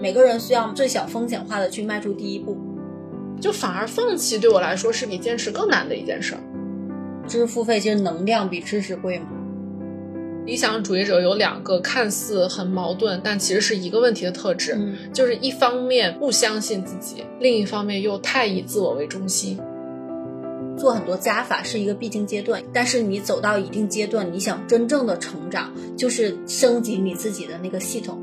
每个人需要最小风险化的去迈出第一步。就反而放弃对我来说是比坚持更难的一件事儿。知识付费其实能量比知识贵吗？理想主义者有两个看似很矛盾，但其实是一个问题的特质，嗯就是一方面不相信自己，另一方面又太以自我为中心。做很多加法是一个必经阶段，但是你走到一定阶段，你想真正的成长，就是升级你自己的那个系统。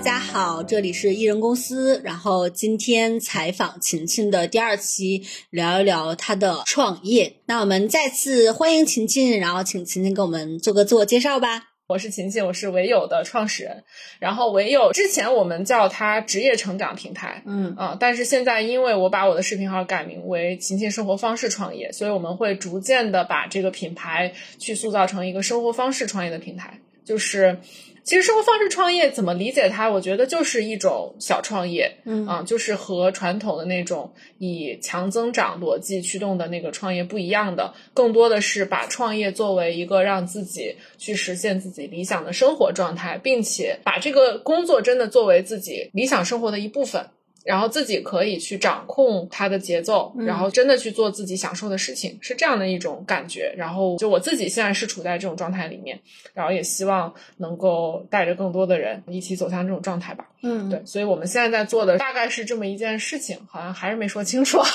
家好，这里是艺人公司。然后今天采访琴琴的第二期，聊一聊她的创业。那我们再次欢迎琴琴，然后请琴琴给我们做个自我介绍吧。我是琴琴，我是唯有的创始人。然后唯有之前我们叫它职业成长平台，嗯啊、但是现在因为我把我的视频号改名为“琴琴生活方式创业”，所以我们会逐渐的把这个品牌去塑造成一个生活方式创业的平台。就是，其实生活方式创业怎么理解它？我觉得就是一种小创业，嗯啊，就是和传统的那种以强增长逻辑驱动的那个创业不一样的，更多的是把创业作为一个让自己去实现自己理想的生活状态，并且把这个工作真的作为自己理想生活的一部分。然后自己可以去掌控它的节奏，嗯然后真的去做自己享受的事情，是这样的一种感觉。然后就我自己现在是处在这种状态里面，然后也希望能够带着更多的人一起走向这种状态吧。嗯，对，所以我们现在在做的大概是这么一件事情，好像还是没说清楚。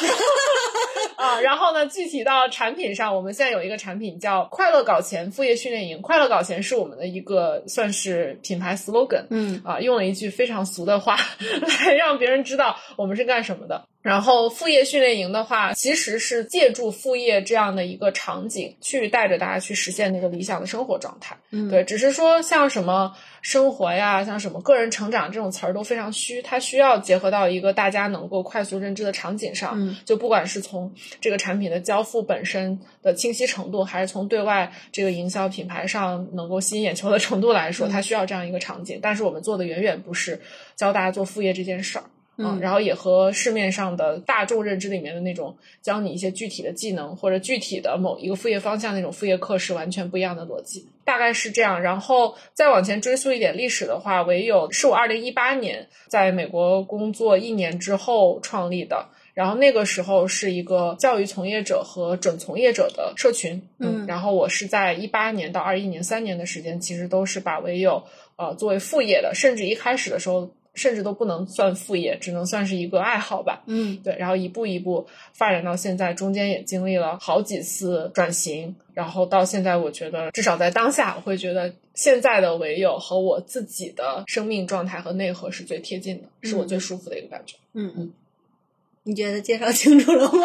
啊，然后呢，具体到产品上，我们现在有一个产品叫“快乐搞钱副业训练营”。快乐搞钱是我们的一个算是品牌 slogan，嗯啊，用了一句非常俗的话 来让别人知道我们是干什么的。然后副业训练营的话，其实是借助副业这样的一个场景，去带着大家去实现那个理想的生活状态。嗯对，只是说像什么生活呀，像什么个人成长这种词儿都非常虚，它需要结合到一个大家能够快速认知的场景上。嗯就不管是从这个产品的交付本身的清晰程度，还是从对外这个营销品牌上能够吸引眼球的程度来说，嗯它需要这样一个场景。但是我们做的远远不是教大家做副业这件事儿。嗯然后也和市面上的大众认知里面的那种教你一些具体的技能或者具体的某一个副业方向那种副业课是完全不一样的逻辑，大概是这样。然后再往前追溯一点历史的话，唯有是我二零一八年在美国工作一年之后创立的。然后那个时候是一个教育从业者和准从业者的社群，嗯然后我是在一八年到二一年三年的时间，其实都是把唯有呃作为副业的，甚至一开始的时候甚至都不能算副业，只能算是一个爱好吧。嗯对，然后一步一步发展到现在，中间也经历了好几次转型，然后到现在，我觉得至少在当下，我会觉得现在的唯有和我自己的生命状态和内核是最贴近的，是我最舒服的一个感觉。嗯嗯，你觉得介绍清楚了吗？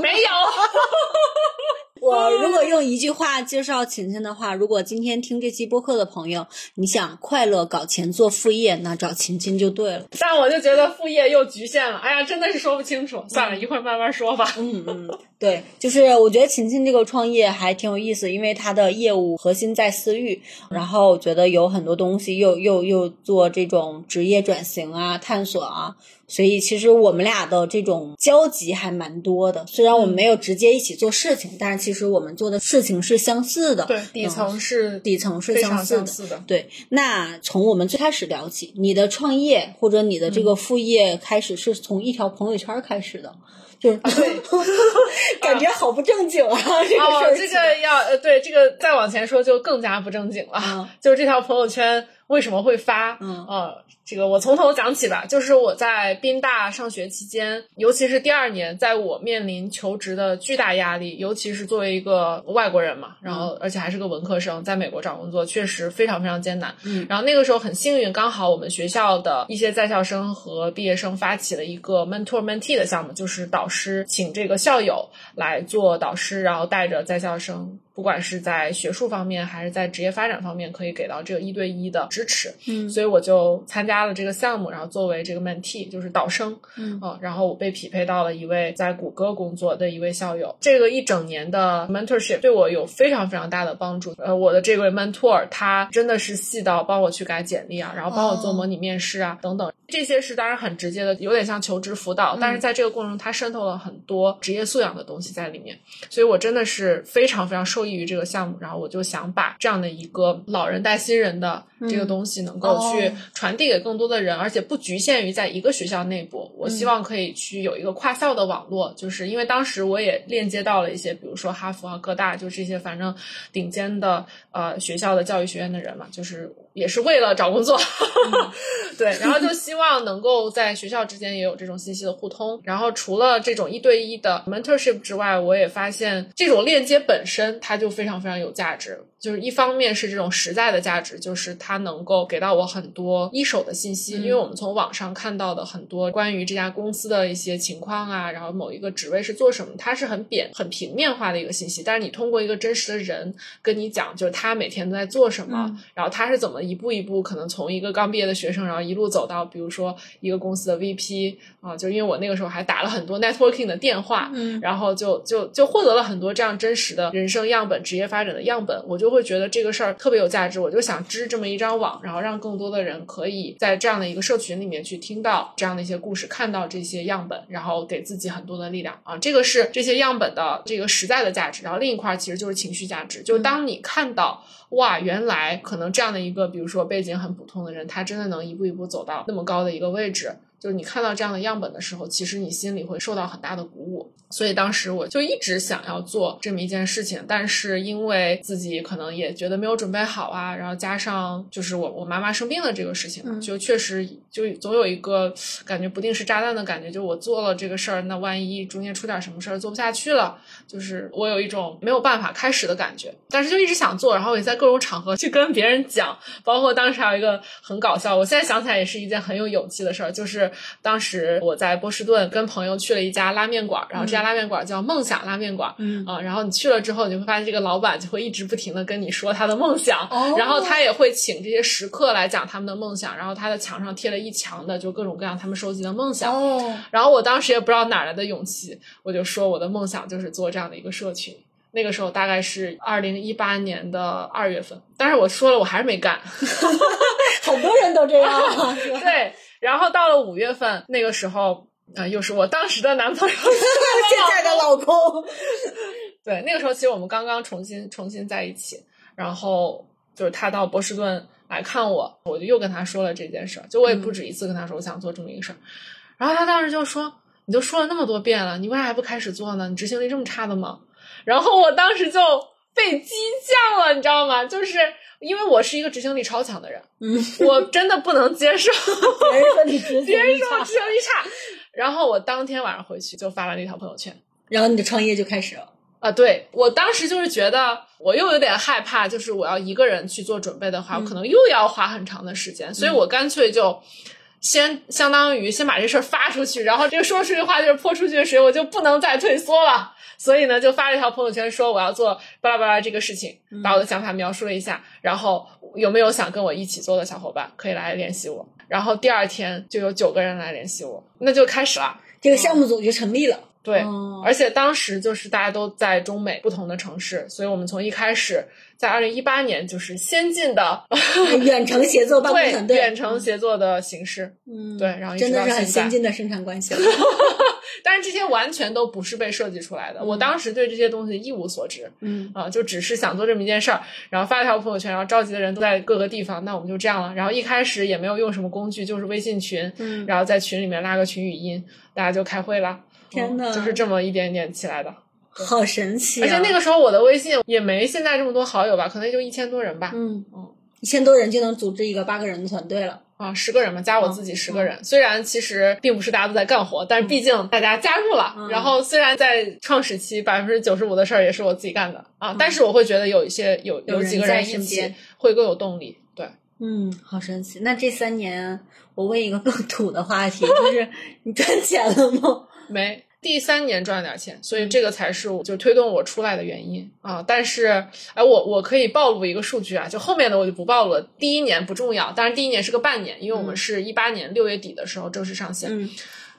没有，我如果用一句话介绍琴琴的话，如果今天听这期播客的朋友，你想快乐搞钱做副业，那找琴琴就对了。但我就觉得副业又局限了，哎呀，真的是说不清楚。算了，一会儿慢慢说吧。嗯嗯，对，就是我觉得琴琴这个创业还挺有意思，因为它的业务核心在私域，然后我觉得有很多东西又又又做这种职业转型啊、探索啊，所以其实我们俩的这种交集还蛮多的。虽然我们没有直接一起做事情，但是其实我们做的事情是相似的。对，底层是底层是相似的似的。对，那从我们最开始聊起，你的创业或者你的这个副业开始是从一条朋友圈开始的，就是、感觉好不正经啊，这个事哦儿，这个要呃，对，这个再往前说就更加不正经了。嗯就是这条朋友圈为什么会发？嗯呃，这个我从头讲起吧。就是我在宾大上学期间，尤其是第二年，在我面临求职的巨大压力，尤其是作为一个外国人嘛，然后而且还是个文科生，在美国找工作确实非常非常艰难。嗯然后那个时候很幸运，刚好我们学校的一些在校生和毕业生发起了一个 mentor mentee 的项目，就是导师请这个校友来做导师，然后带着在校生。不管是在学术方面还是在职业发展方面，可以给到这个一对一的支持。嗯所以我就参加了这个项目，然后作为这个 mentee，就是导生，嗯。啊，然后我被匹配到了一位在谷歌工作的一位校友。这个一整年的 mentorship 对我有非常非常大的帮助。呃，我的这位 mentor 他真的是细到帮我去改简历啊，然后帮我做模拟面试啊、等等，这些是当然很直接的，有点像求职辅导，但是在这个过程中，他渗透了很多职业素养的东西在里面，所以我真的是非常非常受受益于这个项目，然后我就想把这样的一个老人带新人的这个东西能够去传递给更多的人，而且不局限于在一个学校内部。我希望可以去有一个跨校的网络，就是因为当时我也链接到了一些，比如说哈佛啊、各大，就这些反正顶尖的呃学校的教育学院的人嘛，就是也是为了找工作，对，然后就希望能够在学校之间也有这种信息的互通。然后除了这种一对一的 mentorship 之外，我也发现这种链接本身它就非常非常有价值。就是一方面是这种实在的价值，就是它能够给到我很多一手的信息，因为我们从网上看到的很多关于这家公司的一些情况啊，然后某一个职位是做什么，它是很扁、很平面化的一个信息。但是你通过一个真实的人跟你讲，就是他每天都在做什么，然后他是怎么一步一步，可能从一个刚毕业的学生，然后一路走到，比如说一个公司的 VP 啊，就因为我那个时候还打了很多 networking 的电话，嗯，然后就就就获得了很多这样真实的人生样本、职业发展的样本，我就。会觉得这个事儿特别有价值，我就想织这么一张网，然后让更多的人可以在这样的一个社群里面去听到这样的一些故事，看到这些样本，然后给自己很多的力量啊！这个是这些样本的这个实在的价值。然后另一块其实就是情绪价值，就是当你看到哇，原来可能这样的一个，比如说背景很普通的人，他真的能一步一步走到那么高的一个位置。就是你看到这样的样本的时候，其实你心里会受到很大的鼓舞。所以当时我就一直想要做这么一件事情，但是因为自己可能也觉得没有准备好啊，然后加上就是我我妈妈生病的这个事情，就确实就总有一个感觉不定时炸弹的感觉。就我做了这个事儿，那万一中间出点什么事儿做不下去了，就是我有一种没有办法开始的感觉。但是就一直想做，然后也在各种场合去跟别人讲，包括当时还有一个很搞笑，我现在想起来也是一件很有勇气的事儿，就是。当时我在波士顿跟朋友去了一家拉面馆，然后这家拉面馆叫梦想拉面馆，嗯。啊，然后你去了之后，你会发现这个老板就会一直不停的跟你说他的梦想，哦。然后他也会请这些食客来讲他们的梦想，然后他的墙上贴了一墙的就各种各样他们收集的梦想，哦，然后我当时也不知道哪来的勇气，我就说我的梦想就是做这样的一个社群。那个时候大概是二零一八年的二月份，但是我说了我还是没干，好多人都这样啊，对。然后到了五月份，那个时候，啊，又是我当时的男朋友，现在的老公。对，那个时候其实我们刚刚重新重新在一起，然后就是他到波士顿来看我，我就又跟他说了这件事儿，就我也不止一次跟他说我想做这么一个事儿，然后他当时就说：“你都说了那么多遍了，你为啥还不开始做呢？你执行力这么差的吗？”然后我当时就被激将了，你知道吗？就是。因为我是一个执行力超强的人，嗯，我真的不能接受 别人说你执行力差，别人说我执行力差。然后我当天晚上回去就发了那条朋友圈，然后你的创业就开始了啊！对我当时就是觉得我又有点害怕，就是我要一个人去做准备的话，我可能又要花很长的时间，所以我干脆就先相当于先把这事儿发出去，然后这个说出去的话就是泼出去的水，我就不能再退缩了。所以呢，就发了一条朋友圈，说我要做巴拉巴拉这个事情，把我的想法描述了一下，然后有没有想跟我一起做的小伙伴可以来联系我。然后第二天就有九个人来联系我，那就开始了，这个项目组就成立了。对，而且当时就是大家都在中美不同的城市，所以我们从一开始在二零一八年就是先进的远程协作办公团队，远程协作的形式。嗯，对，然后真的是很先进的生产关系了。但是这些完全都不是被设计出来的，我当时对这些东西一无所知。嗯啊，就只是想做这么一件事儿，然后发了条朋友圈，然后召集的人都在各个地方，那我们就这样了。然后一开始也没有用什么工具，就是微信群，嗯，然后在群里面拉个群语音，大家就开会了。天呐，就是这么一点点起来的，好神奇！而且那个时候我的微信也没现在这么多好友吧，可能也就一千多人吧。嗯嗯，一千多人就能组织一个八个人的团队了啊，十个人嘛，加我自己十个人。虽然其实并不是大家都在干活，但是毕竟大家加入了。然后虽然在创始期百分之九十五的事儿也是我自己干的啊，但是我会觉得有一些有有几个人一起会更有动力。对，嗯，好神奇。那这三年，我问一个更土的话题，就是你赚钱了吗？没。第三年赚了点钱，所以这个才是就推动我出来的原因啊！但是，哎，我我可以暴露一个数据啊，就后面的我就不暴露了。第一年不重要，当然第一年是个半年，因为我们是一八年六月底的时候正式上线，嗯，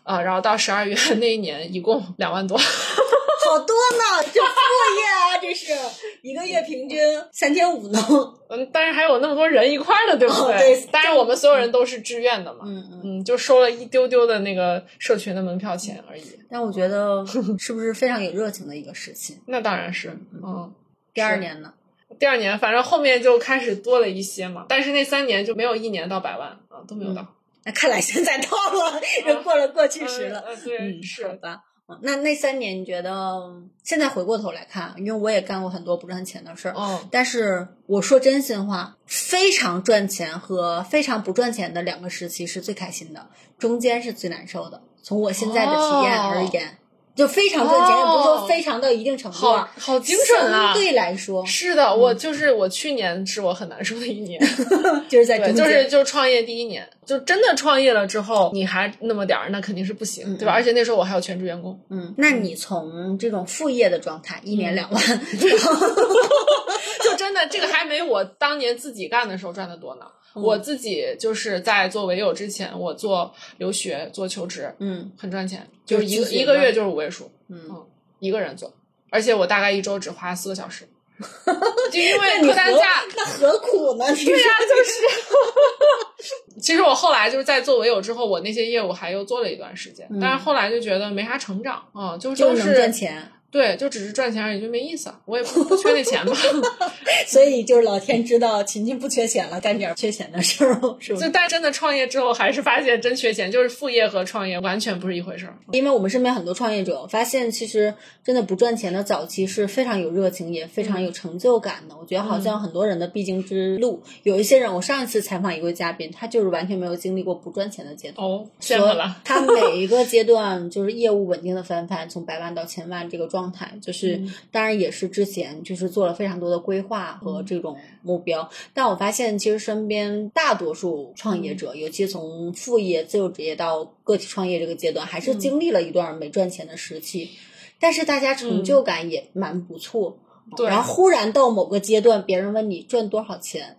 啊，然后到十二月 那一年一共两万多。好多呢，就副业啊，这是一个月平均三千五呢。嗯，但是还有那么多人一块的，对不对？对。当然，我们所有人都是志愿的嘛。嗯嗯。嗯，就收了一丢丢的那个社群的门票钱而已。但我觉得是不是非常有热情的一个事情？那当然是。嗯。第二年呢？第二年，反正后面就开始多了一些嘛，但是那三年就没有一年到百万啊，都没有到。那看来现在到了，人过了过去时了。嗯，是好吧。嗯那那三年，你觉得现在回过头来看，因为我也干过很多不赚钱的事儿，嗯，但是我说真心话，非常赚钱和非常不赚钱的两个时期是最开心的，中间是最难受的。从我现在的体验而言，就非常赚钱，也不是说非常到一定程度好啊，好精准啊！相对来说，是的，我就是我去年是我很难受的一年，对，就是在中间，就是就是创业第一年，就真的创业了之后，你还那么点儿，那肯定是不行，嗯对吧？而且那时候我还有全职员工，嗯，那你从这种副业的状态，一年两万，就真的这个还没我当年自己干的时候赚的多呢。我自己就是在做唯友之前，我做留学做求职，嗯很赚钱，就就是是一一个月就是五位数，嗯，嗯，一个人做，而且我大概一周只花四个小时，就因为客单价。那何苦呢？对对呀、就是。其实我后来就是在做唯有之后，我那些业务还又做了一段时间，但是后来就觉得没啥成长，嗯，就就都是能赚钱，对，就只是赚钱而已，就没意思。我也不不缺那钱吧，所以就是老天知道琴琴不缺钱了，干点缺钱的事儿，是不？就是但真的创业之后，还是发现真缺钱，就是副业和创业完全不是一回事儿。因为我们身边很多创业者发现，其实真的不赚钱的早期是非常有热情，也非常有成就感的。我觉得好像很多人的必经之路，有一些人，我上一次采访一位嘉宾，他就是完全没有经历过不赚钱的阶段。哦，羡慕说了。他每一个阶段就是业务稳定的翻番，从百万到千万这个状态，就是、嗯。当然也是之前就是做了非常多的规划和这种目标。但我发现其实身边大多数创业者，尤其从副业、自由职业到个体创业这个阶段，还是经历了一段没赚钱的时期，但是大家成就感也蛮不错。对。然后。忽然到某个阶段，别人问你赚多少钱，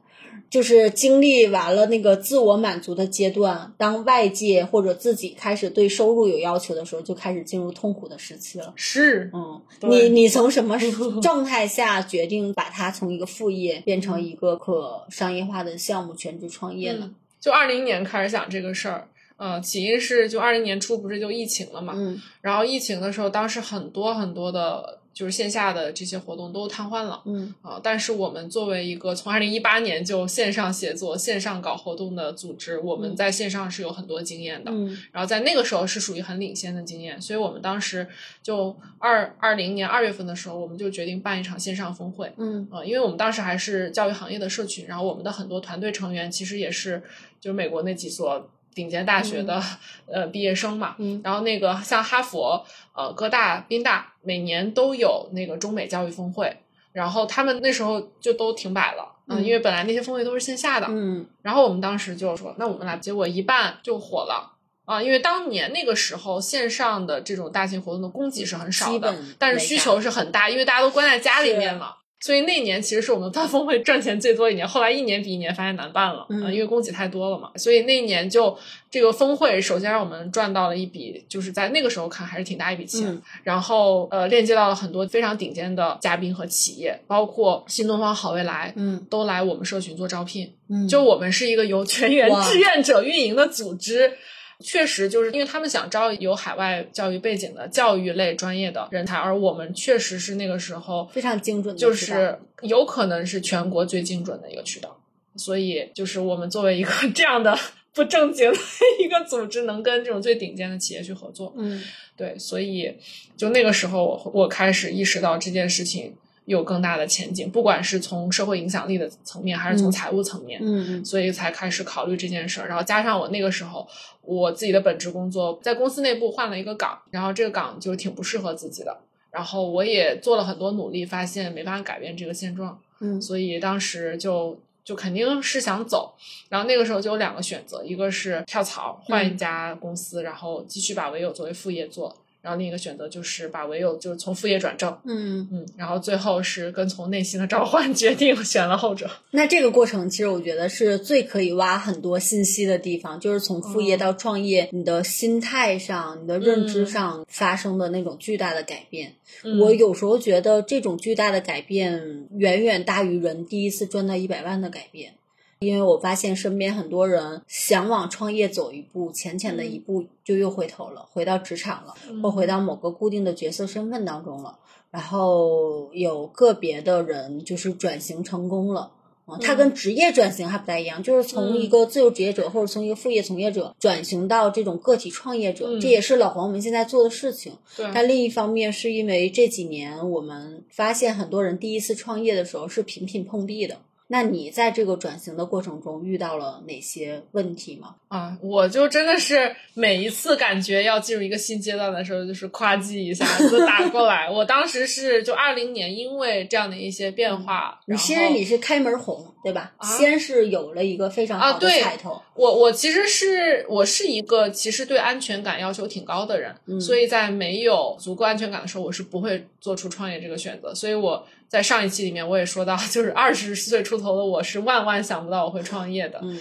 就是经历完了那个自我满足的阶段，当外界或者自己开始对收入有要求的时候，就开始进入痛苦的时期了。是，嗯，你你从什么 状态下决定把它从一个副业变成一个可商业化的项目，全职创业呢？嗯，就二零年开始想这个事儿。呃，起因是就二零年初不是就疫情了嘛，嗯然后疫情的时候，当时很多很多的，就是线下的这些活动都瘫痪了。嗯啊、但是我们作为一个从二零一八年就线上写作、线上搞活动的组织，我们在线上是有很多经验的。嗯然后在那个时候是属于很领先的经验，所以我们当时就二二零年二月份的时候，我们就决定办一场线上峰会。嗯啊，因为我们当时还是教育行业的社群，然后我们的很多团队成员其实也是就是美国那几所顶尖大学的、呃毕业生嘛。嗯然后那个像哈佛、呃哥大、宾大，每年都有那个中美教育峰会，然后他们那时候就都停摆了。嗯，嗯因为本来那些峰会都是线下的，嗯然后我们当时就说，那我们来，结果一办就火了。啊，因为当年那个时候线上的这种大型活动的供给是很少的但是需求是很大，因为大家都关在家里面嘛。所以那年其实是我们办 峰会赚钱最多一年，后来一年比一年发现难办了，因为供给太多了嘛。所以那一年就这个峰会，首先让我们赚到了一笔，就是在那个时候看还是挺大一笔钱。嗯然后呃，链接到了很多非常顶尖的嘉宾和企业，包括新东方、好未来，嗯都来我们社群做招聘。嗯，就我们是一个由全员志愿者运营的组织。确实，就是因为他们想招有海外教育背景的教育类专业的人才，而我们确实是那个时候非常精准的就是有可能是全国最精准的一个渠道。所以，就是我们作为一个这样的 不正经的一个组织，能跟这种最顶尖的企业去合作，嗯对，所以就那个时候我，我开始意识到这件事情有更大的前景，不管是从社会影响力的层面，还是从嗯财务层面。嗯所以才开始考虑这件事儿。然后加上我那个时候我自己的本职工作在公司内部换了一个岗，然后这个岗就挺不适合自己的。然后我也做了很多努力，发现没办法改变这个现状，嗯所以当时就就肯定是想走。然后那个时候就有两个选择，一个是跳槽换一家公司，然后继续把唯有作为副业做。然后另一个选择就是把唯有就是从副业转正，嗯，嗯，然后最后是跟从内心的召唤 决定选了后者。那这个过程其实我觉得是最可以挖很多信息的地方，就是从副业到创业，你的心态上、你的认知上发生的那种巨大的改变。嗯我有时候觉得这种巨大的改变远远大于人第一次赚到一百万的改变。因为我发现身边很多人想往创业走一步，浅浅的一步就又回头了，回到职场了，或回到某个固定的角色身份当中了。然后有个别的人就是转型成功了。啊，它跟职业转型还不太一样，就是从一个自由职业者或者从一个副业从业者转型到这种个体创业者，这也是老黄我们现在做的事情。对，但另一方面是因为这几年我们发现很多人第一次创业的时候是频频碰壁的。那你在这个转型的过程中遇到了哪些问题吗？啊，我就真的是每一次感觉要进入一个新阶段的时候，就是夸叽一下子打过来。我当时是就二零年，因为这样的一些变化，你其实你是开门红，对吧？先是有了一个非常好的彩头。我我其实是我是一个其实对安全感要求挺高的人，所以在没有足够安全感的时候，我是不会做出创业这个选择。所以我。在上一期里面，我也说到，就是二十岁出头的我是万万想不到我会创业的。嗯，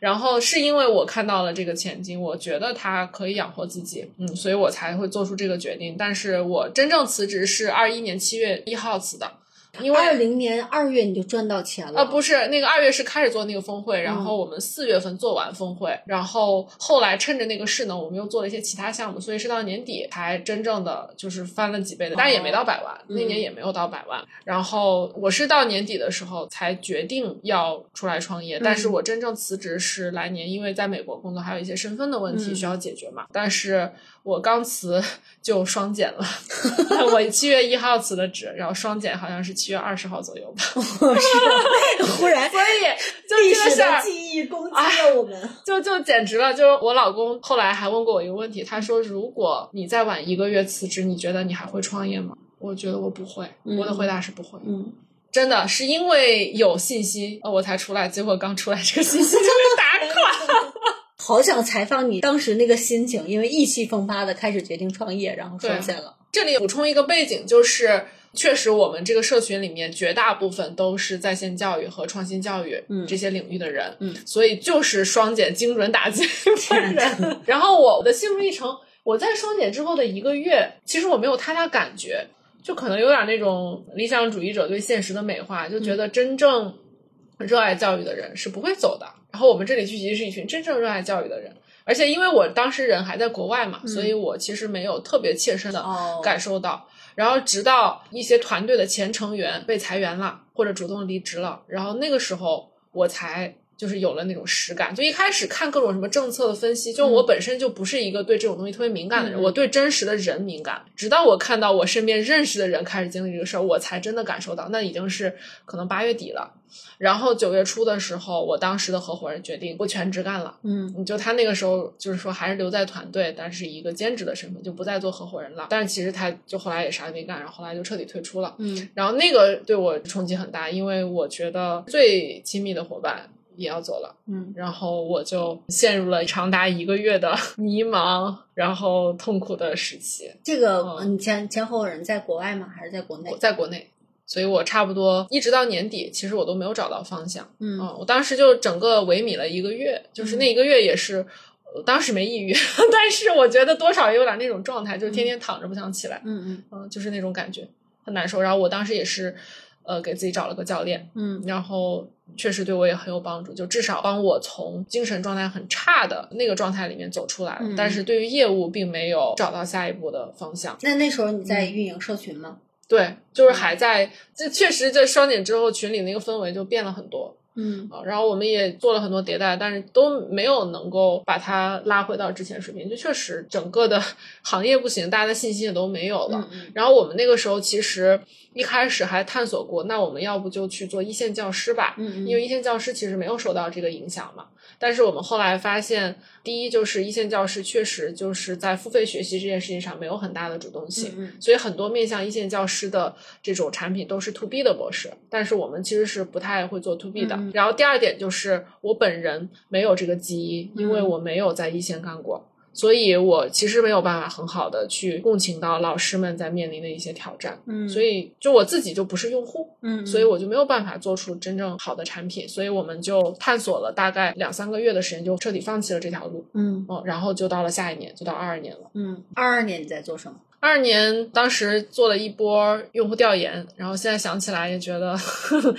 然后是因为我看到了这个前景，我觉得它可以养活自己，嗯，所以我才会做出这个决定。但是我真正辞职是二一年七月一号辞的。因为二零年二月你就赚到钱了啊？不是，那个二月是开始做那个峰会，然后我们四月份做完峰会，然后后来趁着那个势呢，我们又做了一些其他项目，所以是到年底才真正的就是翻了几倍的，但也没到百万，那年也没有到百万。然后我是到年底的时候才决定要出来创业，但是我真正辞职是来年，因为在美国工作还有一些身份的问题需要解决嘛。但是我刚辞 就双减了，我七月一号辞的职，然后双减好像是。七月二十号左右吧，是忽然，所以就历史的记忆攻击了我们，就就简直了。就是我老公后来还问过我一个问题，他说：“如果你再晚一个月辞职，你觉得你还会创业吗？”我觉得我不会，我的回答是不会。嗯，真的是因为有信息，我才出来。结果刚出来，这个信息就被打垮。好想采访你当时那个心情，因为意气风发的开始决定创业，然后双减了。这里补充一个背景，就是。确实，我们这个社群里面绝大部分都是在线教育和创新教育这些领域的人，嗯，所以就是双减精准打击 人。然后我的心路历程，我在双减之后的一个月，其实我没有太大感觉，就可能有点那种理想主义者对现实的美化，就觉得真正热爱教育的人是不会走的。然后我们这里聚集是一群真正热爱教育的人，而且因为我当时人还在国外嘛，所以我其实没有特别切身的感受到。然后直到一些团队的前成员被裁员了，或者主动离职了，然后那个时候我才就是有了那种实感。就一开始看各种什么政策的分析，就我本身就不是一个对这种东西特别敏感的人，我对真实的人敏感。直到我看到我身边认识的人开始经历这个事儿，我才真的感受到，那已经是可能八月底了。然后九月初的时候，我当时的合伙人决定不全职干了。嗯，就他那个时候就是说还是留在团队，但是一个兼职的身份，就不再做合伙人了。但是其实他就后来也啥也没干，然后后来就彻底退出了。嗯，然后那个对我冲击很大，因为我觉得最亲密的伙伴也要走了。嗯，然后我就陷入了长达一个月的 迷茫，然后痛苦的时期。这个你前前合伙人在国外吗？还是在国内？在国内。所以我差不多一直到年底，其实我都没有找到方向。嗯，我当时就整个萎靡了一个月，就是那一个月也是，当时没抑郁，但是我觉得多少也有点那种状态，就是天天躺着不想起来。嗯嗯嗯，就是那种感觉很难受。然后我当时也是，呃，给自己找了个教练。嗯，然后确实对我也很有帮助，就至少帮我从精神状态很差的那个状态里面走出来。但是对于业务并没有找到下一步的方向。那那时候你在运营社群吗？对，就是还在，这确实在双减之后，群里那个氛围就变了很多。嗯啊，然后我们也做了很多迭代，但是都没有能够把它拉回到之前水平。就确实整个的 行业不行，大家的信心也都没有了。然后我们那个时候其实一开始还探索过，那我们要不就去做一线教师吧？嗯，因为一线教师其实没有受到这个影响嘛。但是我们后来发现，第一就是一线教师确实就是在付费学习这件事情上没有很大的主动性，所以很多面向一线教师的这种产品都是 to B 的模式，但是我们其实是不太会做 to B 的。然后第二点就是我本人没有这个基因，因为我没有在一线干过。所以我其实没有办法很好的去共情到老师们在面临的一些挑战，嗯，所以就我自己就不是用户，嗯，所以我就没有办法做出真正好的产品，所以我们就探索了大概两三个月的时间，就彻底放弃了这条路，嗯，哦，然后就到了下一年，就到二二年了，嗯，二二年你在做什么？二二年当时做了一波用户调研，然后现在想起来也觉得呵呵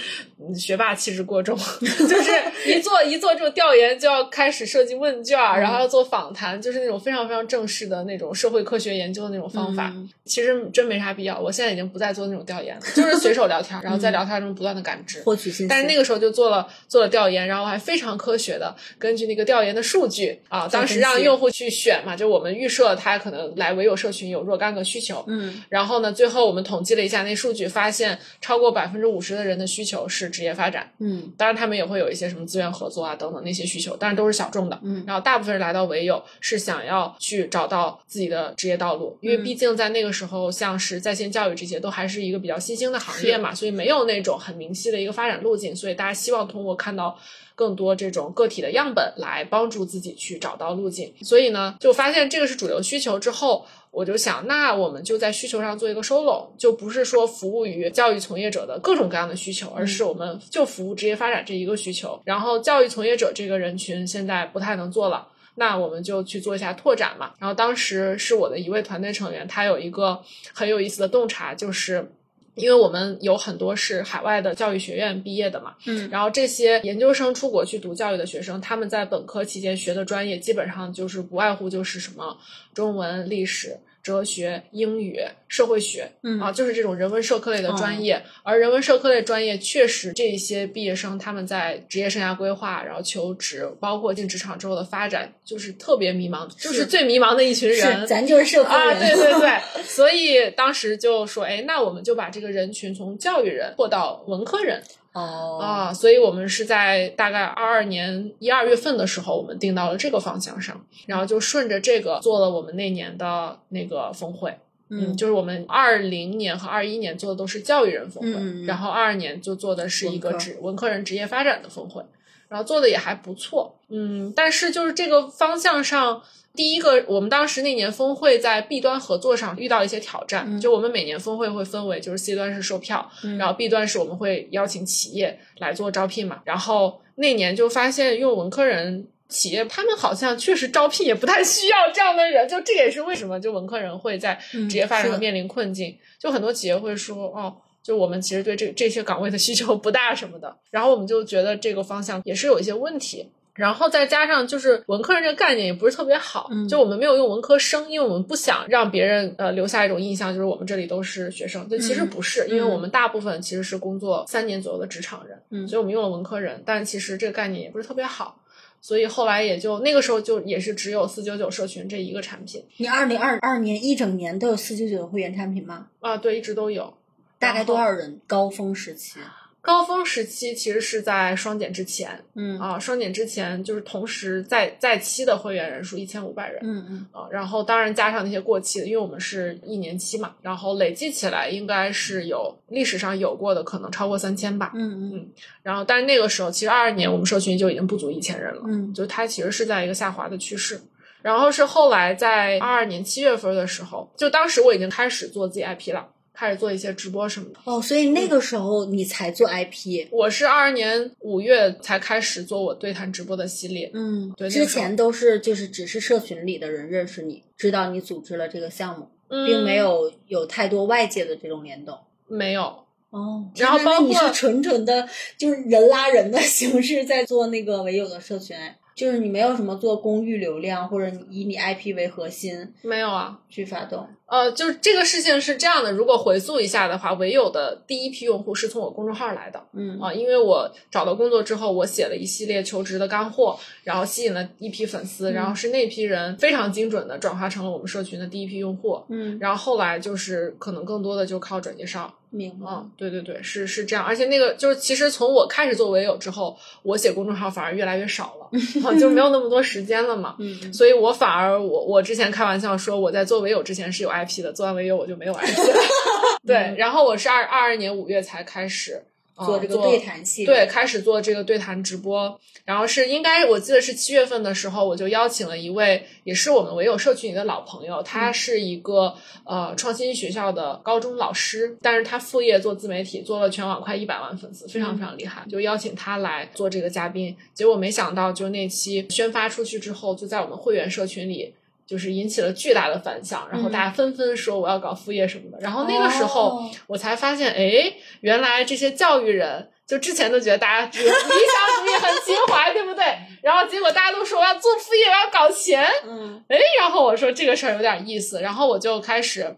学霸气质过重，就是一做一做这种调研就要开始设计问卷，然后要做访谈，就是那种非常非常正式的那种社会科学研究的那种方法。嗯其实真没啥必要，我现在已经不再做那种调研了，就是随手聊天，然后在聊天中不断的感知。获取信息。但是那个时候就做了做了调研，然后还非常科学的根据那个调研的数据啊，当时让用户去选嘛，就我们预设他可能来唯有社群有若干个需求，嗯然后呢，最后我们统计了一下那数据，发现超过百分之五十的人的需求是职业发展。嗯当然，他们也会有一些什么资源合作啊等等那些需求，但是都是小众的。嗯然后大部分人来到唯有是想要去找到自己的职业道路，因为嗯毕竟在那个时候，像是在线教育这些都还是一个比较新兴的行业嘛，所以没有那种很明晰的一个发展路径，所以大家希望通过看到。更多这种个体的样本来帮助自己去找到路径，所以呢，就发现这个是主流需求之后，我就想，那我们就在需求上做一个收拢，就不是说服务于教育从业者的各种各样的需求，而是我们就服务职业发展这一个需求。然后教育从业者这个人群现在不太能做了。那我们就去做一下拓展嘛。然后当时是我的一位团队成员，他有一个很有意思的洞察，就是因为我们有很多是海外的教育学院毕业的嘛，嗯然后这些研究生出国去读教育的学生，他们在本科期间学的专业基本上就是不外乎就是什么中文、历史、哲学、英语、社会学，嗯啊，就是这种人文社科类的专业。而人文社科类专业确实这些毕业生他们在职业生涯规划，然后求职，包括进职场之后的发展，就是特别迷茫，就是最迷茫的一群人。咱就是社会啊，对对对，所以当时就说，哎，那我们就把这个人群从教育人扩到文科人哦啊，所以我们是在大概二二年一二月份的时候，我们定到了这个方向上，然后就顺着这个做了我们那年的那个峰会。嗯，就是我们二零年和二一年做的都是教育人峰会，然后二二年就做的是一个职文科人职业发展的峰会，然后做的也还不错。嗯，但是就是这个方向上，第一个我们当时那年峰会在 B 端合作上遇到一些挑战，嗯就我们每年峰会会分为就是 C 端是售票，嗯然后 B 端是我们会邀请企业来做招聘嘛，然后那年就发现用文科人。企业他们好像确实招聘也不太需要这样的人，就这也是为什么就文科人会在嗯职业发展上面临困境。就很多企业会说，哦，就我们其实对这这些岗位的需求不大什么的，然后我们就觉得这个方向也是有一些问题。然后再加上就是文科人这个概念也不是特别好，嗯就我们没有用文科生，因为我们不想让别人呃留下一种印象，就是我们这里都是学生。就其实嗯不是，因为我们大部分其实是工作三年左右的职场人，嗯所以我们用了文科人，但其实这个概念也不是特别好。所以后来也就那个时候就也是只有四九九社群这一个产品你二零二二年一整年都有四九九的会员产品吗？啊，对，一直都有。大概多少人？高峰时期？高峰时期其实是在双减之前嗯啊，双减之前就是同时在在期的会员人数一千五百人。嗯嗯啊，然后当然加上那些过期的，因为我们是一年期嘛，然后累计起来应该是有历史上有过的，可能超过三千吧。嗯嗯然后，但是那个时候其实二二年我们社群就已经不足一千人了，嗯就它其实是在一个下滑的趋势。然后是后来在二二年七月份的时候，就当时我已经开始做自己 IP 了，开始做一些直播什么的。哦，所以那个时候你才做 IP。我是二二年五月才开始做我对谈直播的系列，嗯，之前都是就是只是社群里的人认识你，知道你组织了这个项目，并没嗯有有太多外界的这种联动。没有，哦，然后包括你是括纯纯的，就是人拉人的形式在做那个唯有的社群，哎就是你没有什么做公域流量，或者以你 IP 为核心没有啊。去发动。呃，就是这个事情是这样的，如果回溯一下的话，唯有的第一批用户是从我公众号来的。嗯啊，因为我找到工作之后，我写了一系列求职的干货，然后吸引了一批粉丝，然后是那批人非常精准的转化成了我们社群的第一批用户。嗯，然后后来就是可能更多的就靠转介绍，明白。嗯，对对对，是是这样，而且那个就是其实从我开始做唯友之后，我写公众号反而越来越少了，啊，就没有那么多时间了嘛。嗯所以我反而我我之前开玩笑说我在做唯友之前是有 IP 的，做完唯友我就没有 IP 了。对，然后我是二二二年五月才开始。呃做这个对谈系列对，开始做这个对谈直播，然后是应该我记得是七月份的时候，我就邀请了一位也是我们唯有社群里的老朋友，他是一个、呃创新学校的高中老师，但是他副业做自媒体，做了全网快一百万粉丝，非常非常厉害，就邀请他来做这个嘉宾。结果没想到，就那期宣发出去之后，就在我们会员社群里就是引起了巨大的反响，然后大家纷纷说我要搞副业什么的。然后那个时候哦我才发现，哎，原来这些教育人。就之前都觉得大家理想主义很情怀，对不对？然后结果大家都说我要做副业，我要搞钱，嗯哎，然后我说这个事儿有点意思，然后我就开始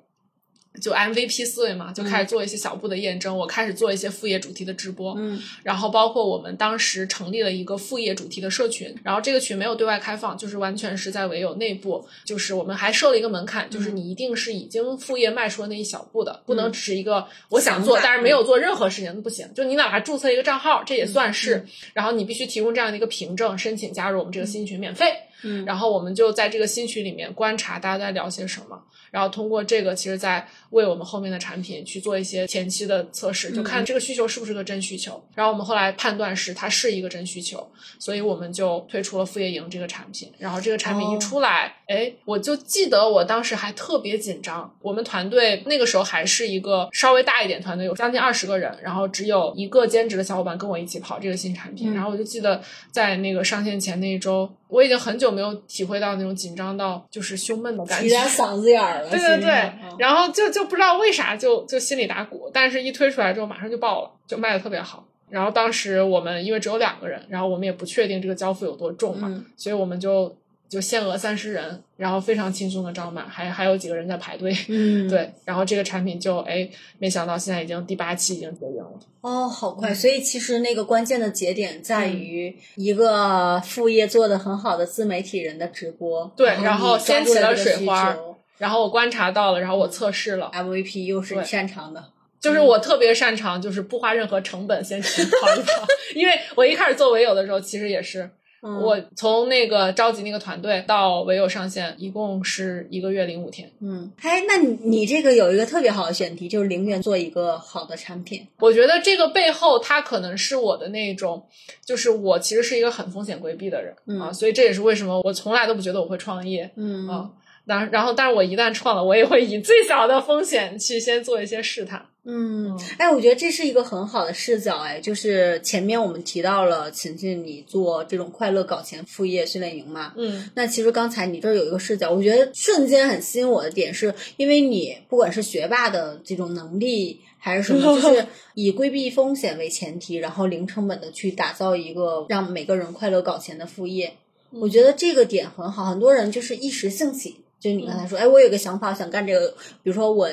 就 MVP 思维嘛，就开始做一些小步的验证，我开始做一些副业主题的直播，嗯。然后包括我们当时成立了一个副业主题的社群，然后这个群没有对外开放，就是完全是在唯有内部，就是我们还设了一个门槛，就是你一定是已经副业迈出了那一小步的，不能只是一个我想做但是没有做任何事情不行，就你哪怕注册一个账号，这也算是，然后你必须提供这样的一个凭证，申请加入我们这个新群免费，嗯然后我们就在这个新群里面观察大家在聊些什么，然后通过这个，其实在为我们后面的产品去做一些前期的测试，就看这个需求是不是个真需求。然后我们后来判断是它是一个真需求，所以我们就推出了副业营这个产品。然后这个产品一出来，哎，我就记得我当时还特别紧张。我们团队那个时候还是一个稍微大一点团队，有将近二十个人，然后只有一个兼职的小伙伴跟我一起跑这个新产品。嗯然后我就记得在那个上线前那一周，我已经很久没有体会到那种紧张到就是胸闷的感觉。嗓子眼儿了，对对对嗯，然后就就不知道为啥就就心里打鼓，但是一推出来之后马上就爆了，就卖的特别好。然后当时我们因为只有两个人，然后我们也不确定这个交付有多重嘛，嗯所以我们就就限额三十人，然后非常轻松的招满，还还有几个人在排队。嗯，对，然后这个产品就哎，没想到现在已经第八期已经结营了。哦，好快！所以其实那个关键的节点在嗯于一个副业做的很好的自媒体人的直播，对然然后掀起了水花然后我观察到了，然后我测试了，，MVP 又是你擅长的，就是我特别擅长，就是不花任何成本先去跑一跑，因为我一开始做唯有的时候，其实也是嗯我从那个召集那个团队到唯有上线，一共是一个月零五天。嗯，哎，那你你这个有一个特别好的选题，就是零元做一个好的产品，我觉得这个背后，它可能是我的那种，就是我其实是一个很风险规避的人、嗯啊，所以这也是为什么我从来都不觉得我会创业嗯啊。然然后，但是我一旦创了，我也会以最小的风险去先做一些试探。嗯，哎，我觉得这是一个很好的视角，哎，就是前面我们提到了琴琴你做这种快乐搞钱副业训练营嘛，嗯那其实刚才你这儿有一个视角，我觉得瞬间很吸引我的点是，因为你不管是学霸的这种能力，还是什么，就 是以规避风险为前提，然后零成本的去打造一个让每个人快乐搞钱的副业。我觉得这个点很好，很多人就是一时兴起，就你刚才说，哎，我有个想法，想干这个，比如说我。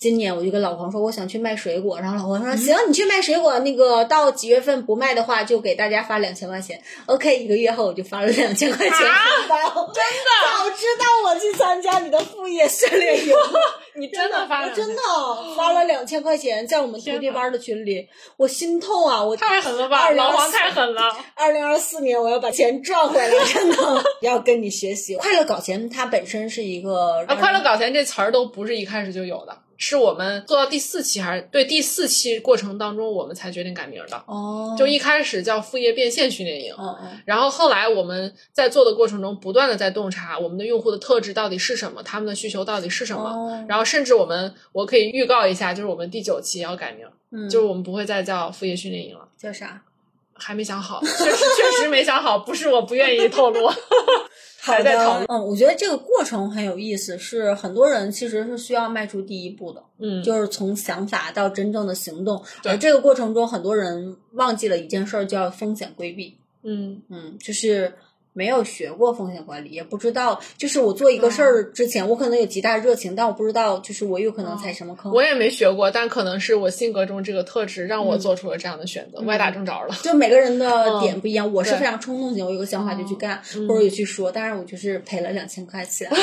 今年我就跟老黄说，我想去卖水果，然后老黄说行，你去卖水果，那个到几月份不卖的话，就给大家发两千块钱。OK，一个月后我就发了两千块钱红包，真的，早知道我去参加你的副业训练营，你真的发了真的发了两千块钱，在我们徒弟班的群里，我心痛啊！我太狠了吧，2024老黄太狠了。二零二四年我要把钱赚回来，真的 要跟你学习。快乐搞钱它本身是一个啊，快乐搞钱这词儿都不是一开始就有的，是我们做到第四期还是对第四期过程当中，我们才决定改名的。哦，就一开始叫副业变现训练营，嗯嗯然后后来我们在做的过程中，不断的在洞察我们的用户的特质到底是什么，他们的需求到底是什么。哦然后甚至我们，我可以预告一下，就是我们第九期也要改名，嗯，就是我们不会再叫副业训练营了。叫啥？还没想好，确实确实没想好，不是我不愿意透露，还在讨论。嗯，我觉得这个过程很有意思，是很多人其实是需要迈出第一步的，嗯，就是从想法到真正的行动。而这个过程中，很多人忘记了一件事儿，叫风险规避。嗯嗯，就是没有学过风险管理，也不知道，就是我做一个事儿之前，我可能有极大热情，但我不知道，就是我有可能踩什么坑。我也没学过，但可能是我性格中这个特质让我做出了这样的选择，歪打正着了。就每个人的点不一样，我是非常冲动型，我有个想法就去干，嗯或者有去说，但是我就是赔了两千块钱。哦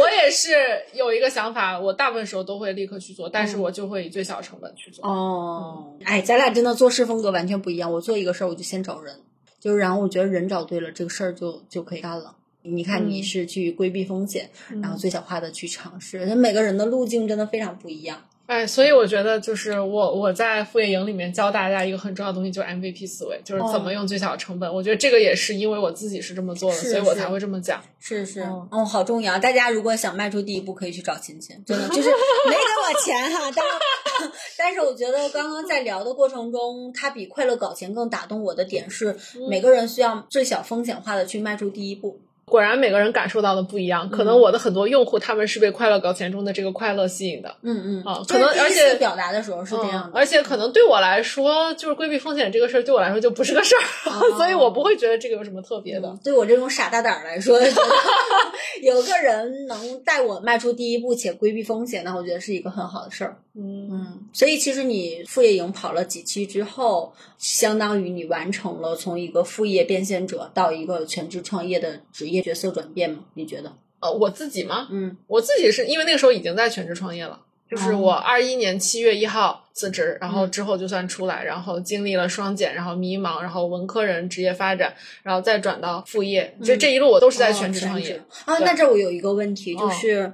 我也是有一个想法，我大部分时候都会立刻去做，但是我就会以最小成本去做。哦，哎，咱俩真的做事风格完全不一样。我做一个事儿，我就先找人，就是然后我觉得人找对了，这个事儿就就可以干了。你看，你嗯是去规避风险，然后嗯最小化的去尝试，那每个人的路径真的非常不一样。哎，所以我觉得就是我我在副业营里面教大家一个很重要的东西，就是 MVP 思维，就是怎么用最小成本。我觉得这个也是因为我自己是这么做的，是是所以我才会这么讲。是是，嗯哦，好重要！大家如果想迈出第一步，可以去找琴琴，真的就是 没给我钱哈，但是但是我觉得刚刚在聊的过程中，他比快乐搞钱更打动我的点是，每个人需要最小风险化的去迈出第一步。果然每个人感受到的不一样，可能我的很多用户他们是被快乐搞钱中的这个快乐吸引的，嗯嗯。啊可能而且表达的时候是这样的，嗯而且可能对我来说，就是规避风险这个事儿对我来说就不是个事儿，哦 所以我不会觉得这个有什么特别的。嗯对我这种傻大胆儿来说，有个人能带我迈出第一步且规避风险，那我觉得是一个很好的事儿。嗯嗯，所以其实你副业营跑了几期之后，相当于你完成了从一个副业变现者到一个全职创业的职业角色转变吗？你觉得？呃，我自己吗？嗯我自己是因为那个时候已经在全职创业了，就是我二一年七月一号辞职，然后之后就算出来，然后经历了双减，然后迷茫，然后文科人职业发展，然后再转到副业，这这一路我都是在全职创业。啊。那这我有一个问题，就哦是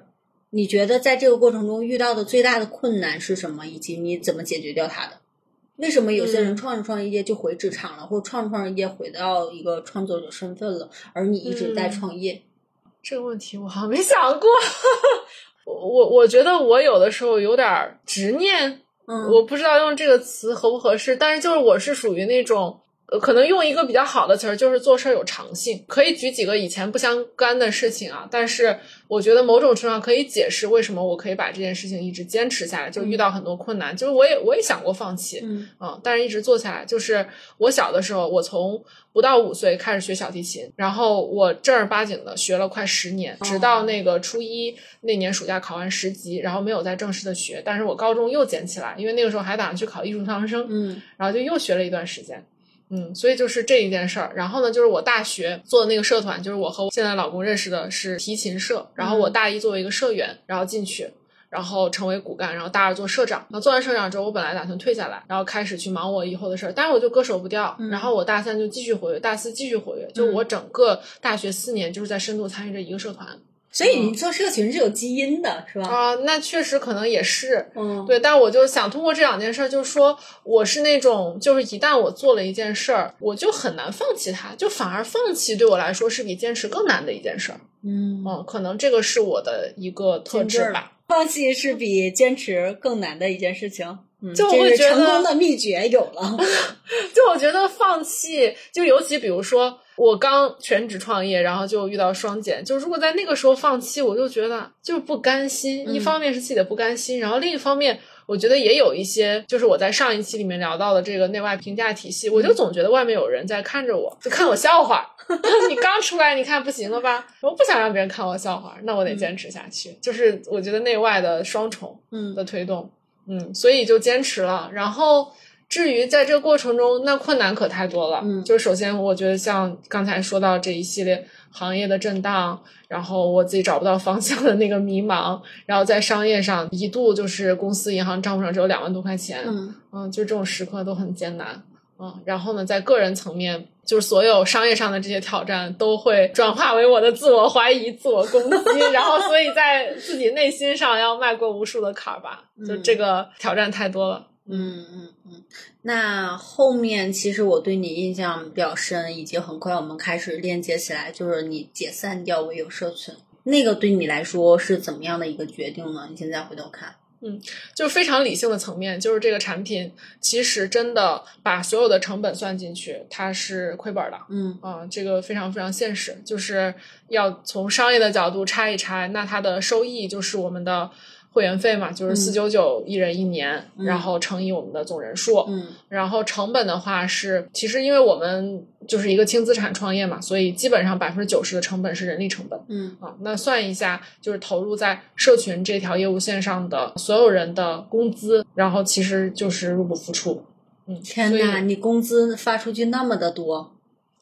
你觉得在这个过程中遇到的最大的困难是什么，以及你怎么解决掉它的？为什么有些人嗯创着创着业就回职场了，或者创着创着业回到一个创作者身份了，而你一直在嗯创业？这个问题我好像没想过。我我我觉得我有的时候有点儿执念，嗯，我不知道用这个词合不合适，但是就是我是属于那种，呃，可能用一个比较好的词儿，就是做事儿有长性。可以举几个以前不相干的事情啊，但是我觉得某种程度上可以解释为什么我可以把这件事情一直坚持下来，就遇到很多困难，就是我也我也想过放弃，嗯嗯，但是一直做下来。就是我小的时候，我从不到五岁开始学小提琴，然后我正儿八经的学了快十年，直到那个初一那年暑假考完十级，然后没有再正式的学。但是我高中又捡起来，因为那个时候还打算去考艺术特长生，嗯然后就又学了一段时间。嗯，所以就是这一件事儿。然后呢，就是我大学做的那个社团，就是我和我现在老公认识的是提琴社。然后我大一作为一个社员，然后进去，然后成为骨干，然后大二做社长。然后做完社长之后，我本来打算退下来，然后开始去忙我以后的事儿，但是我就割舍不掉。然后我大三就继续活跃，大四继续活跃。就我整个大学四年就是在深度参与这一个社团所以你做社群是有基因的，是吧？啊、那确实可能也是。嗯，对，但我就想通过这两件事儿，就是说我是那种，就是一旦我做了一件事儿，我就很难放弃它，就反而放弃对我来说是比坚持更难的一件事儿。嗯，嗯，可能这个是我的一个特质吧。放弃是比坚持更难的一件事情。嗯，就我会觉得成功的秘诀有了。就我觉得放弃，就尤其比如说我刚全职创业，然后就遇到双减，就如果在那个时候放弃，我就觉得就是不甘心。嗯一方面是自己的不甘心，然后另一方面，我觉得也有一些，就是我在上一期里面聊到的这个内外评价体系，我就总觉得外面有人在看着我，就看我笑话。你刚出来，你看不行了吧？我不想让别人看我笑话，那我得坚持下去。就是我觉得内外的双重。嗯的推动，嗯，所以就坚持了。然后至于在这个过程中，那困难可太多了。嗯就是首先我觉得像刚才说到这一系列行业的震荡，然后我自己找不到方向的那个迷茫，然后在商业上一度就是公司银行账户上只有两万多块钱，嗯嗯，就这种时刻都很艰难。嗯，然后呢，在个人层面，就是所有商业上的这些挑战都会转化为我的自我怀疑、自我攻击，然后所以在自己内心上要迈过无数的坎儿吧，就这个挑战太多了。嗯嗯嗯。那后面其实我对你印象比较深，以及很快我们开始链接起来，就是你解散掉唯有社群，那个对你来说是怎么样的一个决定呢？你现在回头看，嗯就是非常理性的层面，就是这个产品其实真的把所有的成本算进去，它是亏本的。嗯啊、这个非常非常现实，就是要从商业的角度拆一拆，那它的收益就是我们的会员费嘛，就是四九九一人一年，嗯。然后乘以我们的总人数，嗯。然后成本的话是，其实因为我们就是一个轻资产创业嘛，所以基本上百分之九十的成本是人力成本嗯。啊。那算一下，就是投入在社群这条业务线上的所有人的工资，然后其实就是入不敷出。嗯，天呐，你工资发出去那么的多，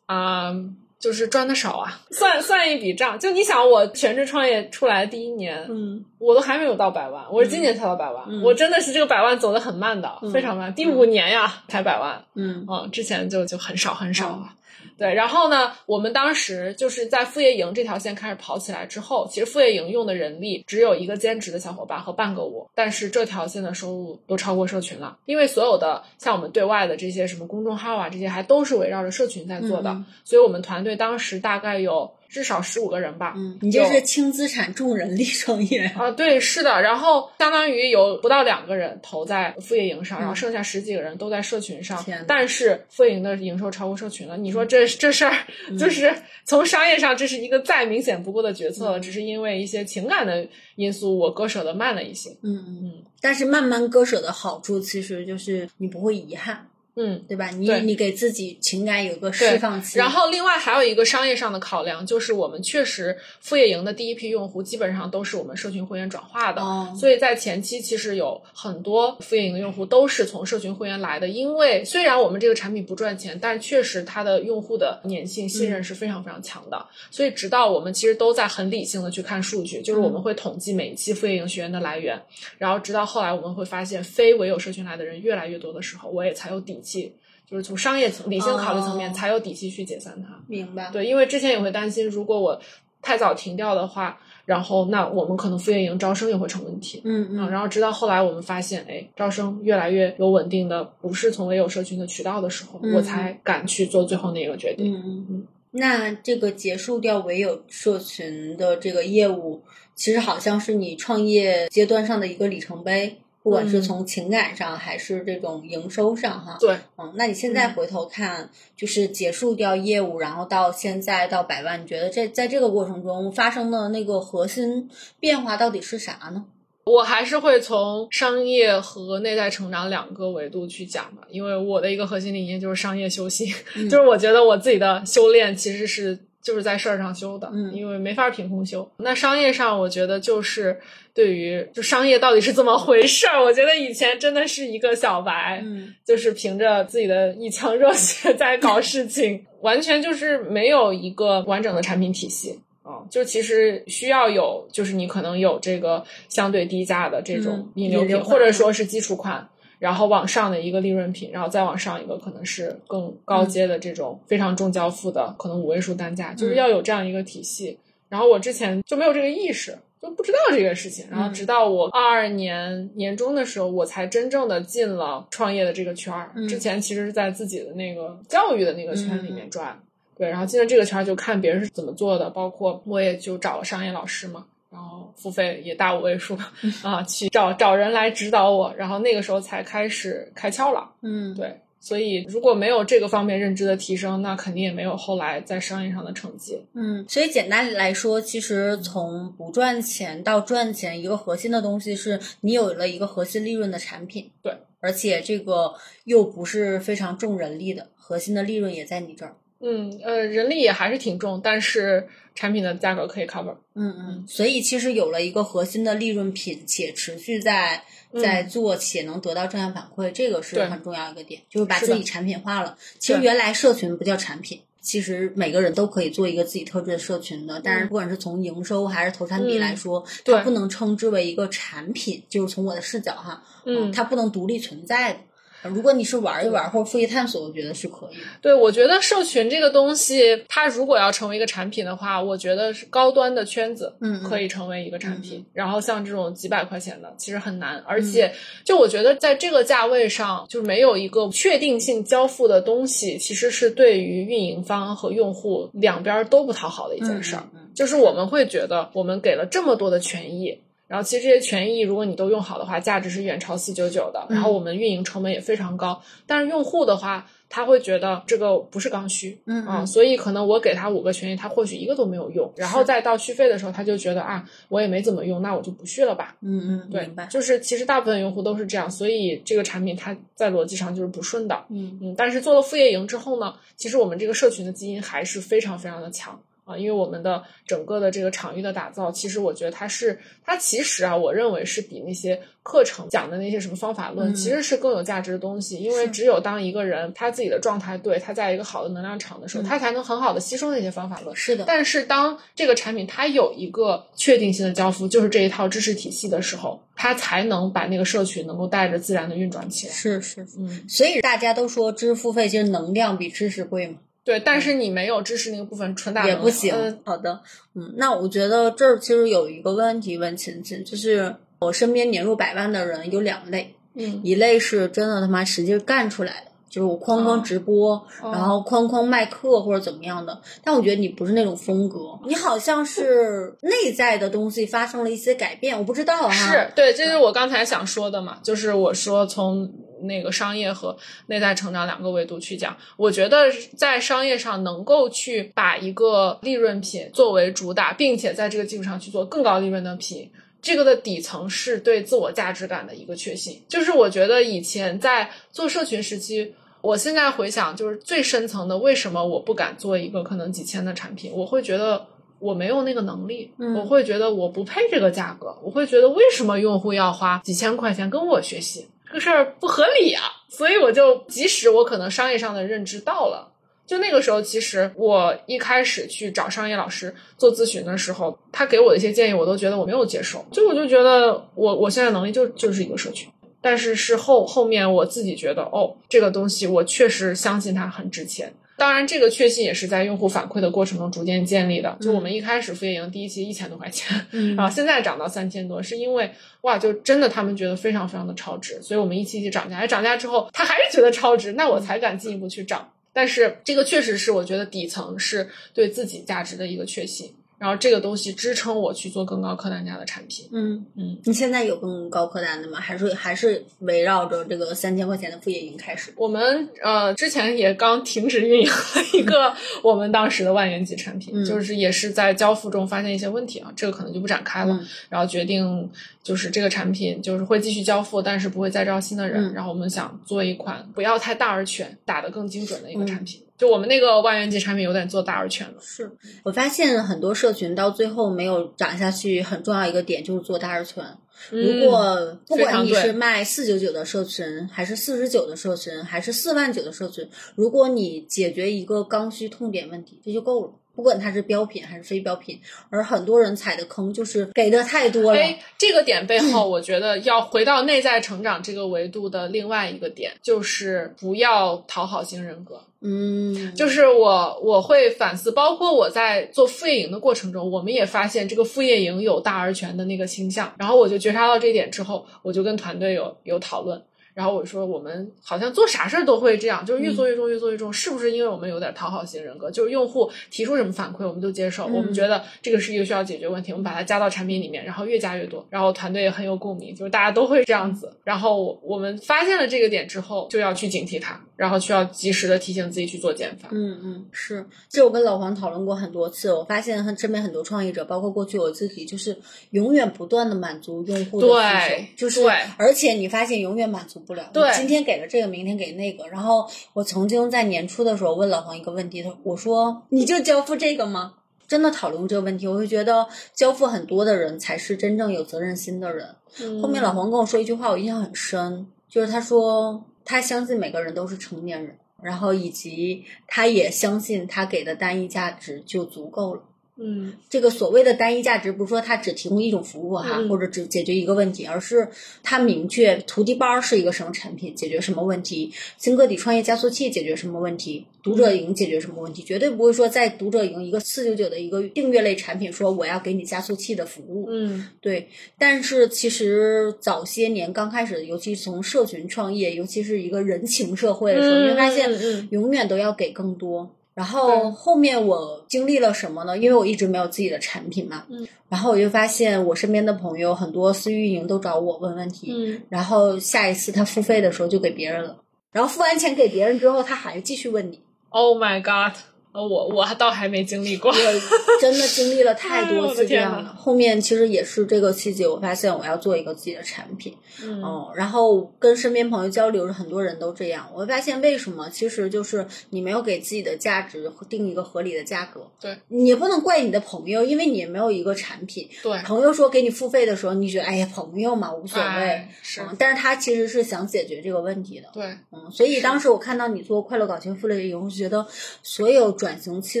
啊、就是赚的少啊，算算一笔账。就你想，我全职创业出来第一年，嗯我都还没有到百万，我是今年才到百万，嗯我真的是这个百万走的很慢的，嗯非常慢。第五年呀，才百万，嗯嗯，之前就就很少很少啊。对，然后呢，我们当时就是在副业营这条线开始跑起来之后，其实副业营用的人力只有一个兼职的小伙伴和半个我，但是这条线的收入都超过社群了，因为所有的像我们对外的这些什么公众号啊，这些还都是围绕着社群在做的，所以我们团队当时大概有至少十五个人吧。嗯，你这是轻资产重人力创业啊？对，是的。然后相当于有不到两个人投在副业营上，然后剩下十几个人都在社群上。但是副业营的营收超过社群了，你说这这事儿就是从商业上这是一个再明显不过的决策了，只是因为一些情感的因素，我割舍的慢了一些。嗯嗯嗯。但是慢慢割舍的好处，其实就是你不会遗憾。嗯，对吧？你你给自己情感有个释放期。然后另外还有一个商业上的考量，就是我们确实副业营的第一批用户基本上都是我们社群会员转化的，所以在前期其实有很多副业营的用户都是从社群会员来的。因为虽然我们这个产品不赚钱，但确实它的用户的粘性、信任是非常非常强的。所以直到我们其实都在很理性的去看数据，就是我们会统计每一期副业营学员的来源，然后直到后来我们会发现非唯有社群来的人越来越多的时候，我也才有底气。就是从商业层理性考虑层面，才有底气去解散它。明白。对，因为之前也会担心，如果我太早停掉的话，然后那我们可能副业营招生也会成问题。嗯嗯。然后直到后来我们发现，哎，招生越来越有稳定的，不是从唯有社群的渠道的时候，我才敢去做最后那个决定。嗯嗯嗯。那这个结束掉唯有社群的这个业务，其实好像是你创业阶段上的一个里程碑。不管是从情感上还是这种营收上，哈，对，嗯，那你现在回头看，就是结束掉业务，然后到现在到百万，你觉得这在这个过程中发生的那个核心变化到底是啥呢？我还是会从商业和内在成长两个维度去讲吧，因为我的一个核心理念就是商业修行，就是我觉得我自己的修炼其实是。就是在事儿上修的，嗯，因为没法凭空修。那商业上，我觉得就是对于就商业到底是怎么回事儿，我觉得以前真的是一个小白，嗯，就是凭着自己的一腔热血在搞事情，完全就是没有一个完整的产品体系啊。就其实需要有，就是你可能有这个相对低价的这种引流品，或者说是基础款。然后往上的一个利润品，然后再往上一个可能是更高阶的这种非常重交付的，可能五位数单价，就是要有这样一个体系。然后我之前就没有这个意识，就不知道这个事情。然后直到我二二年年中的时候，我才真正的进了创业的这个圈儿。之前其实是在自己的那个教育的那个圈里面转，对。然后进了这个圈儿，就看别人是怎么做的，包括我也就找了商业老师嘛。然后付费也大五位数啊，去找找人来指导我，然后那个时候才开始开窍了。嗯，对，所以如果没有这个方面认知的提升，那肯定也没有后来在商业上的成绩。嗯，所以简单来说，其实从不赚钱到赚钱，一个核心的东西是你有了一个核心利润的产品。对，而且这个又不是非常重人力的，核心的利润也在你这儿。嗯，呃，人力也还是挺重，但是产品的价格可以 cover。嗯嗯，所以其实有了一个核心的利润品，且持续在在做，且能得到正向反馈，这个是很重要一个点，就是把自己产品化了。其实原来社群不叫产品，其实每个人都可以做一个自己特质的社群的，但是不管是从营收还是投产比来说，它不能称之为一个产品，就是从我的视角哈，嗯，它不能独立存在的。如果你是玩一玩或者复习探索，我觉得是可以。对，我觉得社群这个东西，它如果要成为一个产品的话，我觉得是高端的圈子，嗯，可以成为一个产品。然后像这种几百块钱的，其实很难。而且，就我觉得在这个价位上，就没有一个确定性交付的东西，其实是对于运营方和用户两边都不讨好的一件事儿。就是我们会觉得，我们给了这么多的权益。然后其实这些权益，如果你都用好的话，价值是远超四九九的。然后我们运营成本也非常高，但是用户的话，他会觉得这个不是刚需，嗯啊，所以可能我给他五个权益，他或许一个都没有用。然后再到续费的时候，他就觉得啊，我也没怎么用，那我就不续了吧。嗯嗯，对，就是其实大部分用户都是这样，所以这个产品它在逻辑上就是不顺的。嗯嗯，但是做了副业营之后呢，其实我们这个社群的基因还是非常非常的强。啊，因为我们的整个的这个场域的打造，其实我觉得它是，它其实啊，我认为是比那些课程讲的那些什么方法论，其实是更有价值的东西。因为只有当一个人他自己的状态对，他在一个好的能量场的时候，他才能很好的吸收那些方法论。是的。但是当这个产品它有一个确定性的交付，就是这一套知识体系的时候，它才能把那个社群能够带着自然的运转起来。是是，嗯。所以大家都说知识付费，其实能量比知识贵嘛。对，但是你没有知识那个部分，纯打也不行。好的，嗯，那我觉得这儿其实有一个问题问琴琴，就是我身边年入百万的人有两类，嗯，一类是真的他妈实际干出来的，就是我哐哐直播，哦然后哐哐卖课或者怎么样的。但我觉得你不是那种风格，你好像是内在的东西发生了一些改变，我不知道哈。是对，这就是我刚才想说的嘛，就是我说从那个商业和内在成长两个维度去讲，我觉得在商业上能够去把一个利润品作为主打，并且在这个基础上去做更高利润的品。这个的底层是对自我价值感的一个确信，就是我觉得以前在做社群时期，我现在回想，就是最深层的，为什么我不敢做一个可能几千的产品？我会觉得我没有那个能力，嗯我会觉得我不配这个价格，我会觉得为什么用户要花几千块钱跟我学习，这个事儿不合理啊！所以我就，即使我可能商业上的认知到了。就那个时候，其实我一开始去找商业老师做咨询的时候，他给我的一些建议，我都觉得我没有接受。就我就觉得我我现在能力就就是一个社群，但是是后后面我自己觉得，哦，这个东西我确实相信它很值钱。当然，这个确信也是在用户反馈的过程中逐渐建立的。就我们一开始副业营第一期一千多块钱，嗯然后现在涨到三千多，是因为哇，就真的他们觉得非常非常的超值，所以我们一期一期涨价，哎，涨价之后他还是觉得超值，那我才敢进一步去涨。但是这个确实是我觉得底层是对自己价值的一个确信，然后这个东西支撑我去做更高客单价的产品。嗯嗯，你现在有更高客单的吗？还是还是围绕着这个三千块钱的副业营开始？我们呃之前也刚停止运营了一个我们当时的万元级产品，嗯就是也是在交付中发现一些问题啊，这个可能就不展开了。嗯然后决定就是这个产品就是会继续交付，但是不会再招新的人。嗯然后我们想做一款不要太大而全，打得更精准的一个嗯产品。就我们那个万元级产品有点做大而全了。是我发现很多社群到最后没有涨下去，很重要一个点就是做大而全。如果不管你是卖四九九的社群，还是四十九的社群，还是四万九的社群，如果你解决一个刚需痛点问题，这就够了。不管它是标品还是非标品，而很多人踩的坑就是给的太多了。哎，这个点背后，我觉得要回到内在成长这个维度的另外一个点，就是不要讨好型人格。嗯，就是我我会反思，包括我在做副业营的过程中，我们也发现这个副业营有大而全的那个倾向。然后我就觉察到这一点之后，我就跟团队有有讨论。然后我说，我们好像做啥事儿都会这样，就是越做越重，越做越重，是不是因为我们有点讨好型人格？就是用户提出什么反馈，我们就接受，嗯我们觉得这个是一个需要解决问题，我们把它加到产品里面，然后越加越多，然后团队也很有共鸣，就是大家都会这样子。然后我们发现了这个点之后，就要去警惕它，然后需要及时的提醒自己去做减法。嗯嗯，是，这我跟老黄讨论过很多次，我发现很身边很多创业者，包括过去我自己，就是永远不断的满足用户的需求对，就是对，而且你发现永远满足不了，对今天给了这个，明天给那个，然后我曾经在年初的时候问老黄一个问题，他我说你就交付这个吗？真的讨论这个问题，我会觉得交付很多的人才是真正有责任心的人。后面老黄跟我说一句话，我印象很深，就是他说他相信每个人都是成年人，然后以及他也相信他给的单一价值就足够了。嗯这个所谓的单一价值，不是说它只提供一种服务哈，嗯或者只解决一个问题，而是它明确徒弟包是一个什么产品，解决什么问题；新个体创业加速器解决什么问题；读者营解决什么问题，绝对不会说在读者营一个四九九的一个订阅类产品，说我要给你加速器的服务。嗯对，但是其实早些年刚开始，尤其是从社群创业，尤其是一个人情社会的时候，你会发现永远都要给更多。然后后面我经历了什么呢？因为我一直没有自己的产品嘛，嗯，然后我就发现我身边的朋友很多私域运营都找我问问题，嗯然后下一次他付费的时候就给别人了，然后付完钱给别人之后，他还继续问你。，Oh my God！呃我我还倒还没经历过。我真的经历了太多次这样的，后面其实也是这个契机，我发现我要做一个自己的产品，嗯嗯，然后跟身边朋友交流，很多人都这样。我会发现为什么，其实就是你没有给自己的价值定一个合理的价格。对，你也不能怪你的朋友，因为你也没有一个产品。对，朋友说给你付费的时候，你觉得哎呀，朋友嘛无所谓，哎是嗯，但是他其实是想解决这个问题的。对，嗯，所以当时我看到你做快乐搞钱副业以后，觉得所有转型期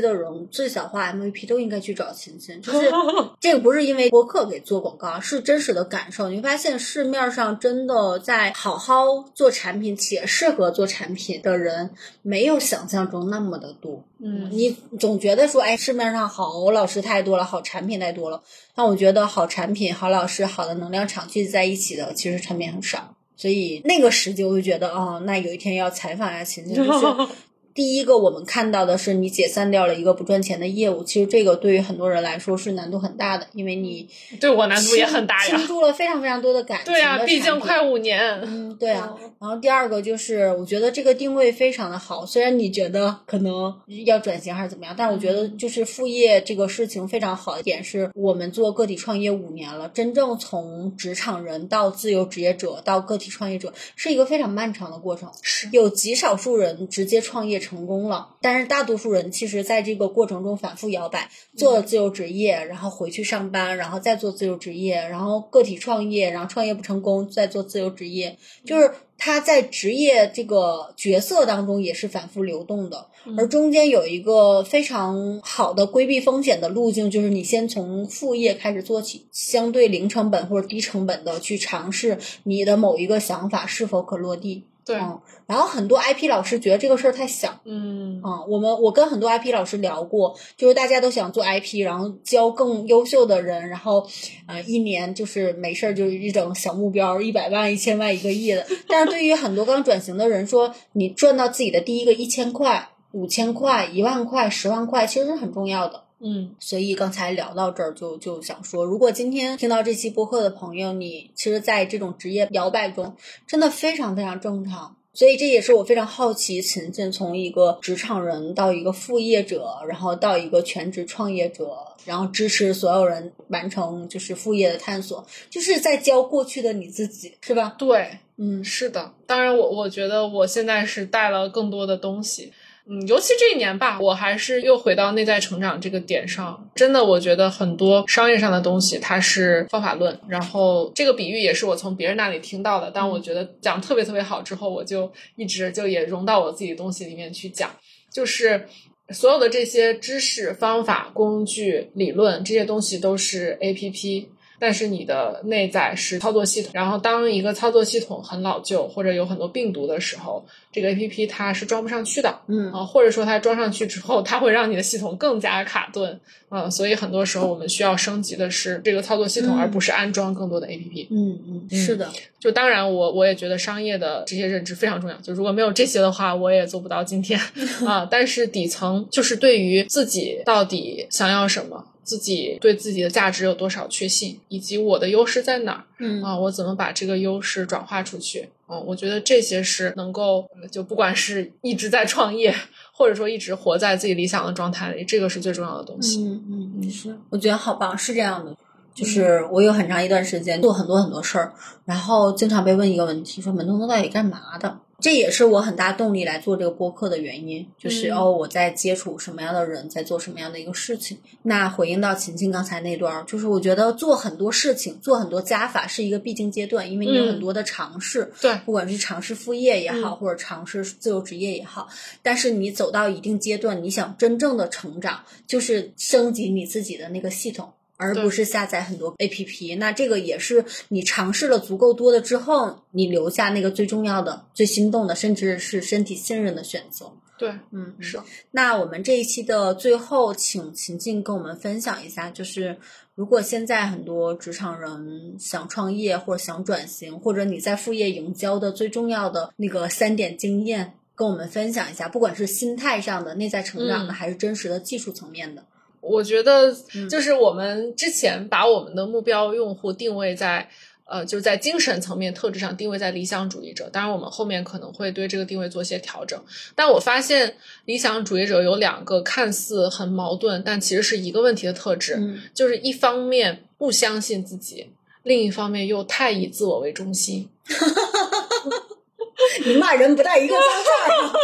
的人最小化 MVP 都应该去找琴琴，就是 这个不是因为播客给做广告，是真实的感受。你会发现市面上真的在好好做产品且适合做产品的人，没有想象中那么的多。嗯你总觉得说，哎，市面上好老师太多了，好产品太多了。但我觉得好产品、好老师、好的能量场聚集在一起的，其实产品很少。所以那个时机我就觉得，哦，那有一天要采访一下琴琴，就是 第一个我们看到的是你解散掉了一个不赚钱的业务，其实这个对于很多人来说是难度很大的，因为你对我难度也很大呀倾。注了非常非常多的感情对啊，毕竟快五年。嗯，对啊。然后第二个就是，我觉得这个定位非常的好。虽然你觉得可能要转型还是怎么样，但我觉得就是副业这个事情非常好的点是，我们做个体创业五年了，真正从职场人到自由职业者到个体创业者，是一个非常漫长的过程。是有极少数人直接创业成功了，但是大多数人其实在这个过程中反复摇摆，做了自由职业，然后回去上班，然后再做自由职业，然后个体创业，然后创业不成功，再做自由职业，就是他在职业这个角色当中也是反复流动的，而中间有一个非常好的规避风险的路径，就是你先从副业开始做起，相对零成本或者低成本的去尝试你的某一个想法是否可落地。对，嗯，然后很多 IP 老师觉得这个事儿太小，嗯啊、我们我跟很多 IP 老师聊过，就是大家都想做 IP，然后教更优秀的人，然后呃一年就是没事儿就一整小目标，一百万、一千万、一个亿的。但是对于很多刚转型的人说，你赚到自己的第一个一千块、五千块、一万块、十万块，其实是很重要的。嗯所以刚才聊到这儿就，就想说，如果今天听到这期播客的朋友，你其实，在这种职业摇摆中，真的非常非常正常。所以这也是我非常好奇，秦晋从一个职场人到一个副业者，然后到一个全职创业者，然后支持所有人完成就是副业的探索，就是在教过去的你自己，是吧？对，嗯是的。当然我，我觉得我现在是带了更多的东西。嗯，尤其这一年吧，我还是又回到内在成长这个点上。真的，我觉得很多商业上的东西它是方法论，然后这个比喻也是我从别人那里听到的。但我觉得讲特别特别好之后，我就一直就也融到我自己的东西里面去讲，就是所有的这些知识、方法、工具、理论这些东西都是 A P P。但是你的内在是操作系统，然后当一个操作系统很老旧或者有很多病毒的时候，这个 A P P 它是装不上去的，嗯啊，或者说它装上去之后，它会让你的系统更加卡顿，嗯，所以很多时候我们需要升级的是这个操作系统，嗯而不是安装更多的 A P P。嗯嗯，是的，就当然我，我也觉得商业的这些认知非常重要。就如果没有这些的话，我也做不到今天 啊。但是底层就是对于自己到底想要什么，自己对自己的价值有多少确信，以及我的优势在哪儿嗯啊，我怎么把这个优势转化出去。嗯，我觉得这些是能够，呃就不管是一直在创业，或者说一直活在自己理想的状态里，这个是最重要的东西。嗯嗯嗯，是，我觉得好棒，是这样的。就是我有很长一段时间做很多很多事儿，然后经常被问一个问题，说门东东到底干嘛的？这也是我很大动力来做这个播客的原因，就是、嗯哦我在接触什么样的人，在做什么样的一个事情。那回应到琴琴刚才那段儿，就是我觉得做很多事情，做很多加法是一个必经阶段，因为你有嗯很多的尝试，对不管是尝试副业也好，嗯或者尝试自由职业也好，但是你走到一定阶段，你想真正的成长，就是升级你自己的那个系统。而不是下载很多 A P P，那这个也是你尝试了足够多的之后，你留下那个最重要的、最心动的，甚至是身体信任的选择。对，嗯，是。那我们这一期的最后，请秦静跟我们分享一下，就是如果现在很多职场人想创业或者想转型，或者你在副业营销的最重要的那个三点经验，跟我们分享一下，不管是心态上的、内在成长的，嗯还是真实的技术层面的。我觉得嗯就是我们之前把我们的目标用户定位在。呃，就是在精神层面特质上定位在理想主义者，当然我们后面可能会对这个定位做一些调整。但我发现理想主义者有两个看似很矛盾，但其实是一个问题的特质，嗯就是一方面不相信自己，另一方面又太以自我为中心。你骂人不带一个脏话的。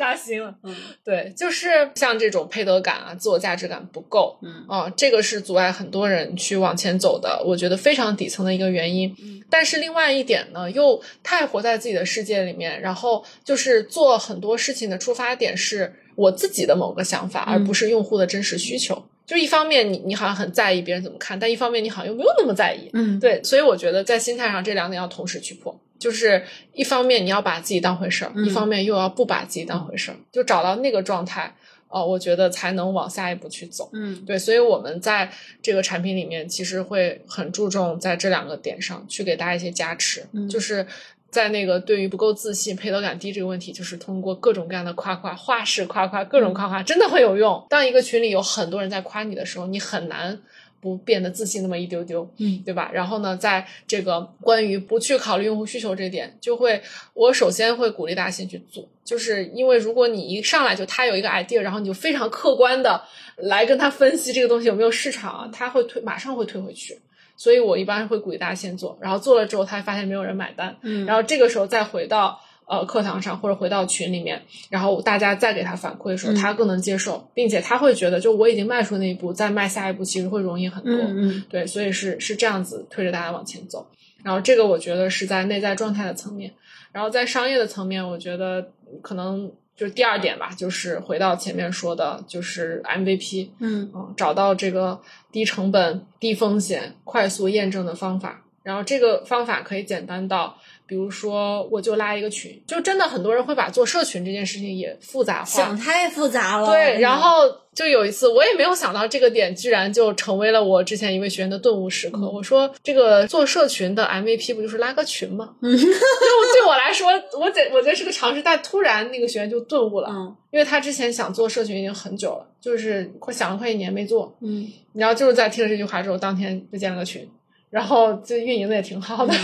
扎心了，嗯。对，就是像这种配得感啊、自我价值感不够，嗯。啊，这个是阻碍很多人去往前走的，我觉得非常底层的一个原因。嗯。但是另外一点呢，又太活在自己的世界里面，然后就是做很多事情的出发点是我自己的某个想法，嗯而不是用户的真实需求。就一方面你你好像很在意别人怎么看，但一方面你好像又没有那么在意。嗯，对，所以我觉得在心态上这两点要同时去破，就是一方面你要把自己当回事儿，嗯一方面又要不把自己当回事儿，就找到那个状态，哦，我觉得才能往下一步去走。嗯对，所以我们在这个产品里面，其实会很注重在这两个点上去给大家一些加持，嗯就是在那个对于不够自信、配得感低这个问题，就是通过各种各样的夸夸、话式夸夸、各种夸夸，真的会有用。当一个群里有很多人在夸你的时候，你很难。不变得自信那么一丢丢，嗯，对吧？然后呢，在这个关于不去考虑用户需求这点，就会我首先会鼓励大家先去做，就是因为如果你一上来就他有一个 idea，然后你就非常客观的来跟他分析这个东西有没有市场啊，他会推马上会退回去。所以我一般会鼓励大家先做，然后做了之后，他发现没有人买单，嗯然后这个时候再回到呃课堂上或者回到群里面，然后大家再给他反馈的时候，嗯他更能接受，并且他会觉得就我已经迈出那一步，再迈下一步其实会容易很多。嗯嗯对，所以是是这样子推着大家往前走。然后这个我觉得是在内在状态的层面，然后在商业的层面，我觉得可能就是第二点吧，就是回到前面说的，就是 MVP，嗯嗯，找到这个低成本、低风险、快速验证的方法。然后这个方法可以简单到，比如说我就拉一个群，就真的很多人会把做社群这件事情也复杂化，想太复杂了。对，嗯然后就有一次，我也没有想到这个点，居然就成为了我之前一位学员的顿悟时刻。嗯我说，这个做社群的 MVP 不就是拉个群吗？嗯 就对我来说，我觉我觉得是个常识，但突然那个学员就顿悟了，嗯因为他之前想做社群已经很久了，就是快想了快一年没做，嗯然后就是在听了这句话之后，当天就建了个群。然后就运营的也挺好的，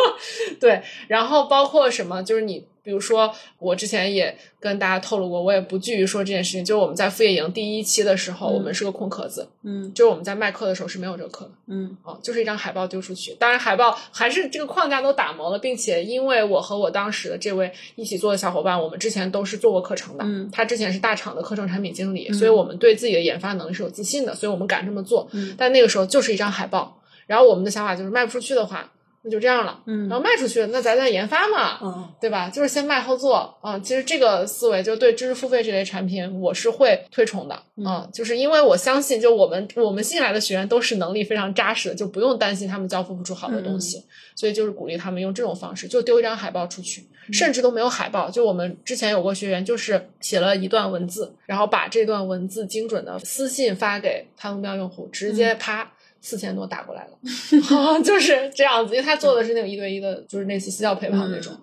对。然后包括什么，就是你，比如说我之前也跟大家透露过，我也不惧于说这件事情。就是我们在副业营第一期的时候，嗯我们是个空壳子，嗯就是我们在卖课的时候是没有这个课的嗯哦，就是一张海报丢出去。当然，海报还是这个框架都打磨了，并且因为我和我当时的这位一起做的小伙伴，我们之前都是做过课程的，嗯他之前是大厂的课程产品经理，所以我们对自己的研发能力是有自信的，所以我们敢这么做。嗯但那个时候就是一张海报，然后我们的想法就是卖不出去的话，那就这样了。嗯然后卖出去，那咱再研发嘛，嗯对吧？就是先卖后做啊、其实这个思维就对知识付费这类产品，我是会推崇的啊、就是因为我相信，就我们我们新来的学员都是能力非常扎实的，就不用担心他们交付不出好的东西，所以就是鼓励他们用这种方式，就丢一张海报出去，甚至都没有海报。就我们之前有过学员，就是写了一段文字，然后把这段文字精准的私信发给他目标用户，直接啪。四千多打过来了，就是这样子，因为他做的是那种一对一的，就是类似私教陪跑那种，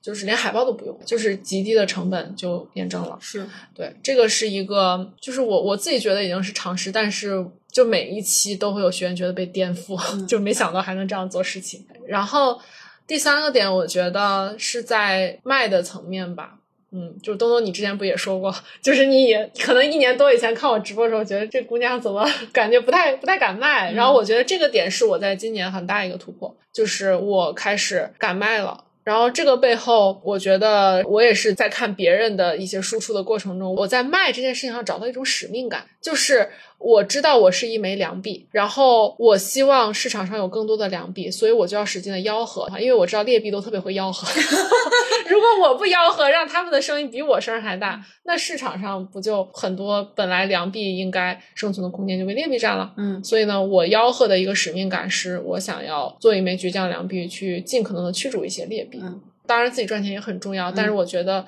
就是连海报都不用，就是极低的成本就验证了。是对，这个是一个，就是我我自己觉得已经是常识，但是就每一期都会有学员觉得被颠覆，就没想到还能这样做事情。然后第三个点，我觉得是在卖的层面吧。嗯，就是东东，你之前不也说过，就是你也可能一年多以前看我直播的时候，觉得这姑娘怎么感觉不太不太敢卖，然后我觉得这个点是我在今年很大一个突破，就是我开始敢卖了。然后这个背后，我觉得我也是在看别人的一些输出的过程中，我在卖这件事情上找到一种使命感，就是我知道我是一枚良币，然后我希望市场上有更多的良币，所以我就要使劲的吆喝，因为我知道劣币都特别会吆喝。如果我不吆喝，让他们的声音比我声儿还大，那市场上不就很多本来良币应该生存的空间就被劣币占了？嗯所以呢，我吆喝的一个使命感是我想要做一枚倔强良币，去尽可能的驱逐一些劣币。嗯当然，自己赚钱也很重要，但是我觉得，嗯，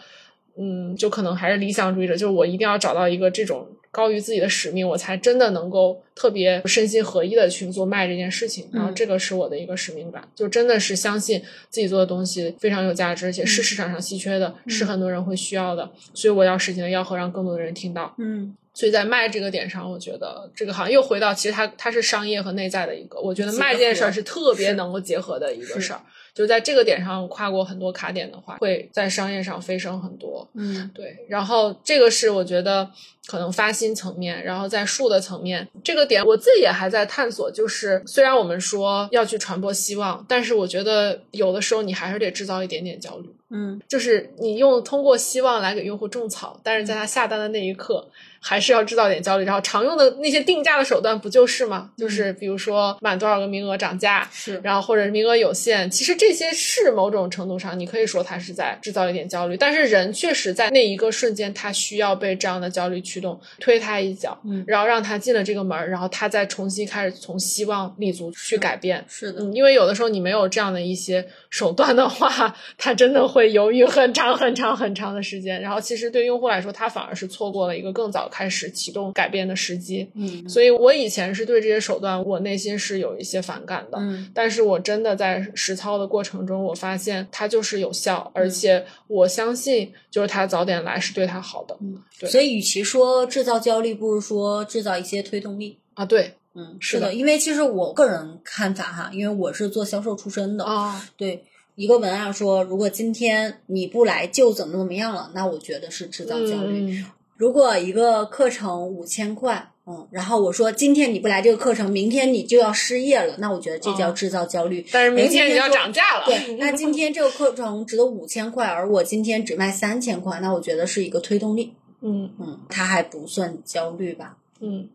就可能还是理想主义者，就是我一定要找到一个这种高于自己的使命，我才真的能够特别身心合一的去做卖这件事情。然后，嗯这个是我的一个使命感，就真的是相信自己做的东西非常有价值，而且是市场上稀缺的，是很多人会需要的，所以我要使劲的吆喝，让更多的人听到。嗯所以在卖这个点上，我觉得这个好像又回到，其实它它是商业和内在的一个，我觉得卖这件事儿是特别能够结合的一个事儿。就是在这个点上跨过很多卡点的话，会在商业上飞升很多。嗯对，然后这个是我觉得可能发心层面，然后在术的层面，这个点我自己也还在探索。就是虽然我们说要去传播希望，但是我觉得有的时候你还是得制造一点点焦虑。嗯就是你用通过希望来给用户种草，但是在他下单的那一刻，还是要制造点焦虑。然后常用的那些定价的手段不就是吗？就是比如说满多少个名额涨价，是然后或者是名额有限，其实这些是某种程度上，你可以说它是在制造一点焦虑。但是人确实在那一个瞬间，他需要被这样的焦虑驱动，推他一脚，嗯然后让他进了这个门儿，然后他再重新开始从希望立足去改变。是的嗯，因为有的时候你没有这样的一些手段的话，他真的会犹豫很长很长很长的时间。然后其实对用户来说，他反而是错过了一个更早开始启动改变的时机。嗯所以我以前是对这些手段，我内心是有一些反感的。嗯但是我真的在实操的过程中，我发现它就是有效，嗯而且我相信，就是它早点来是对他好的。嗯对所以与其说制造焦虑，不如说制造一些推动力。啊，对嗯，是的的，因为其实我个人看法哈，因为我是做销售出身的，啊，对一个文案说，如果今天你不来就怎么怎么样了，那我觉得是制造焦虑。嗯如果一个课程五千块，嗯，然后我说今天你不来这个课程，明天你就要失业了，那我觉得这叫哦制造焦虑。但是明天你要涨价了。对，那今天这个课程值得五千块，而我今天只卖三千块，那我觉得是一个推动力。嗯嗯，它还不算焦虑吧？嗯，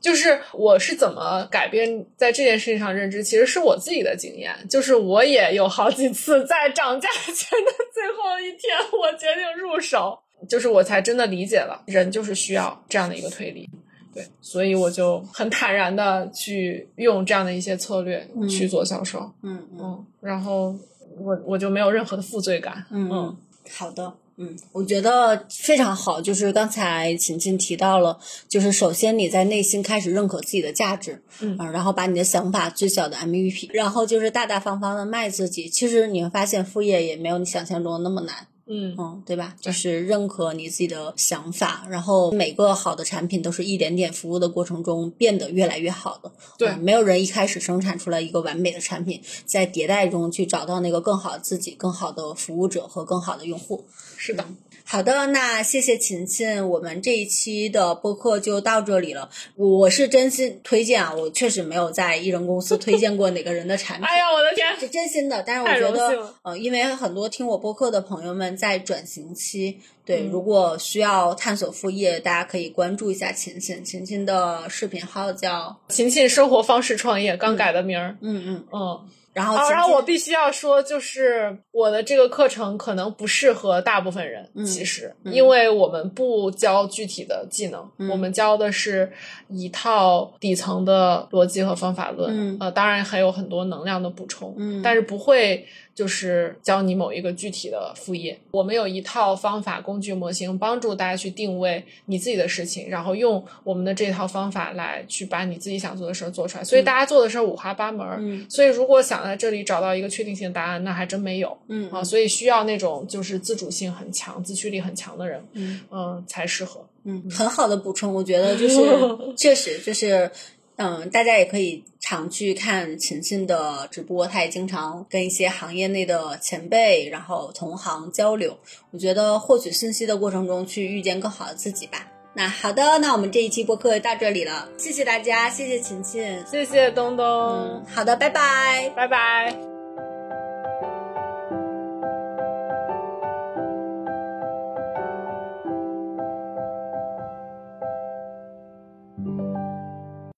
就是我是怎么改变在这件事情上认知，其实是我自己的经验，就是我也有好几次在涨价前的最后一天，我决定入手，就是我才真的理解了，人就是需要这样的一个推理。对，所以我就很坦然的去用这样的一些策略嗯去做销售，嗯嗯嗯，然后我我就没有任何的负罪感，嗯嗯好的。嗯，我觉得非常好。就是刚才琴琴提到了，就是首先你在内心开始认可自己的价值，嗯啊，然后把你的想法最小的 MVP，然后就是大大方方的卖自己。其实你会发现副业也没有你想象中的那么难。嗯嗯，对吧？就是认可你自己的想法，然后每个好的产品都是一点点服务的过程中变得越来越好的。对嗯没有人一开始生产出来一个完美的产品，在迭代中去找到那个更好自己、更好的服务者和更好的用户。是的，好的，那谢谢琴琴，我们这一期的播客就到这里了。我是真心推荐啊，我确实没有在艺人公司推荐过哪个人的产品。哎呀，我的天，是真心的，但是我觉得呃，因为很多听我播客的朋友们在转型期，对，嗯。如果需要探索副业，大家可以关注一下琴琴，琴琴的视频号叫琴琴生活方式创业刚改的名儿，嗯嗯，嗯。然后然后我必须要说，就是我的这个课程可能不适合大部分人，嗯其实，嗯。因为我们不教具体的技能，嗯。我们教的是一套底层的逻辑和方法论，嗯。呃，当然还有很多能量的补充，嗯。但是不会就是教你某一个具体的副业。我们有一套方法、工具、模型，帮助大家去定位你自己的事情，然后用我们的这套方法来去把你自己想做的事儿做出来。所以大家做的事儿五花八门儿，嗯所以如果想在这里找到一个确定性答案，那还真没有嗯啊。所以需要那种就是自主性很强、自驱力很强的人，嗯嗯，才适合。嗯，很好的补充，我觉得就是 确实就是。嗯，大家也可以常去看琴琴的直播，她也经常跟一些行业内的前辈，然后同行交流。我觉得获取信息的过程中，去遇见更好的自己吧。那好的，那我们这一期播客就到这里了，谢谢大家，谢谢琴琴。谢谢东东，嗯，好的，拜拜。拜拜。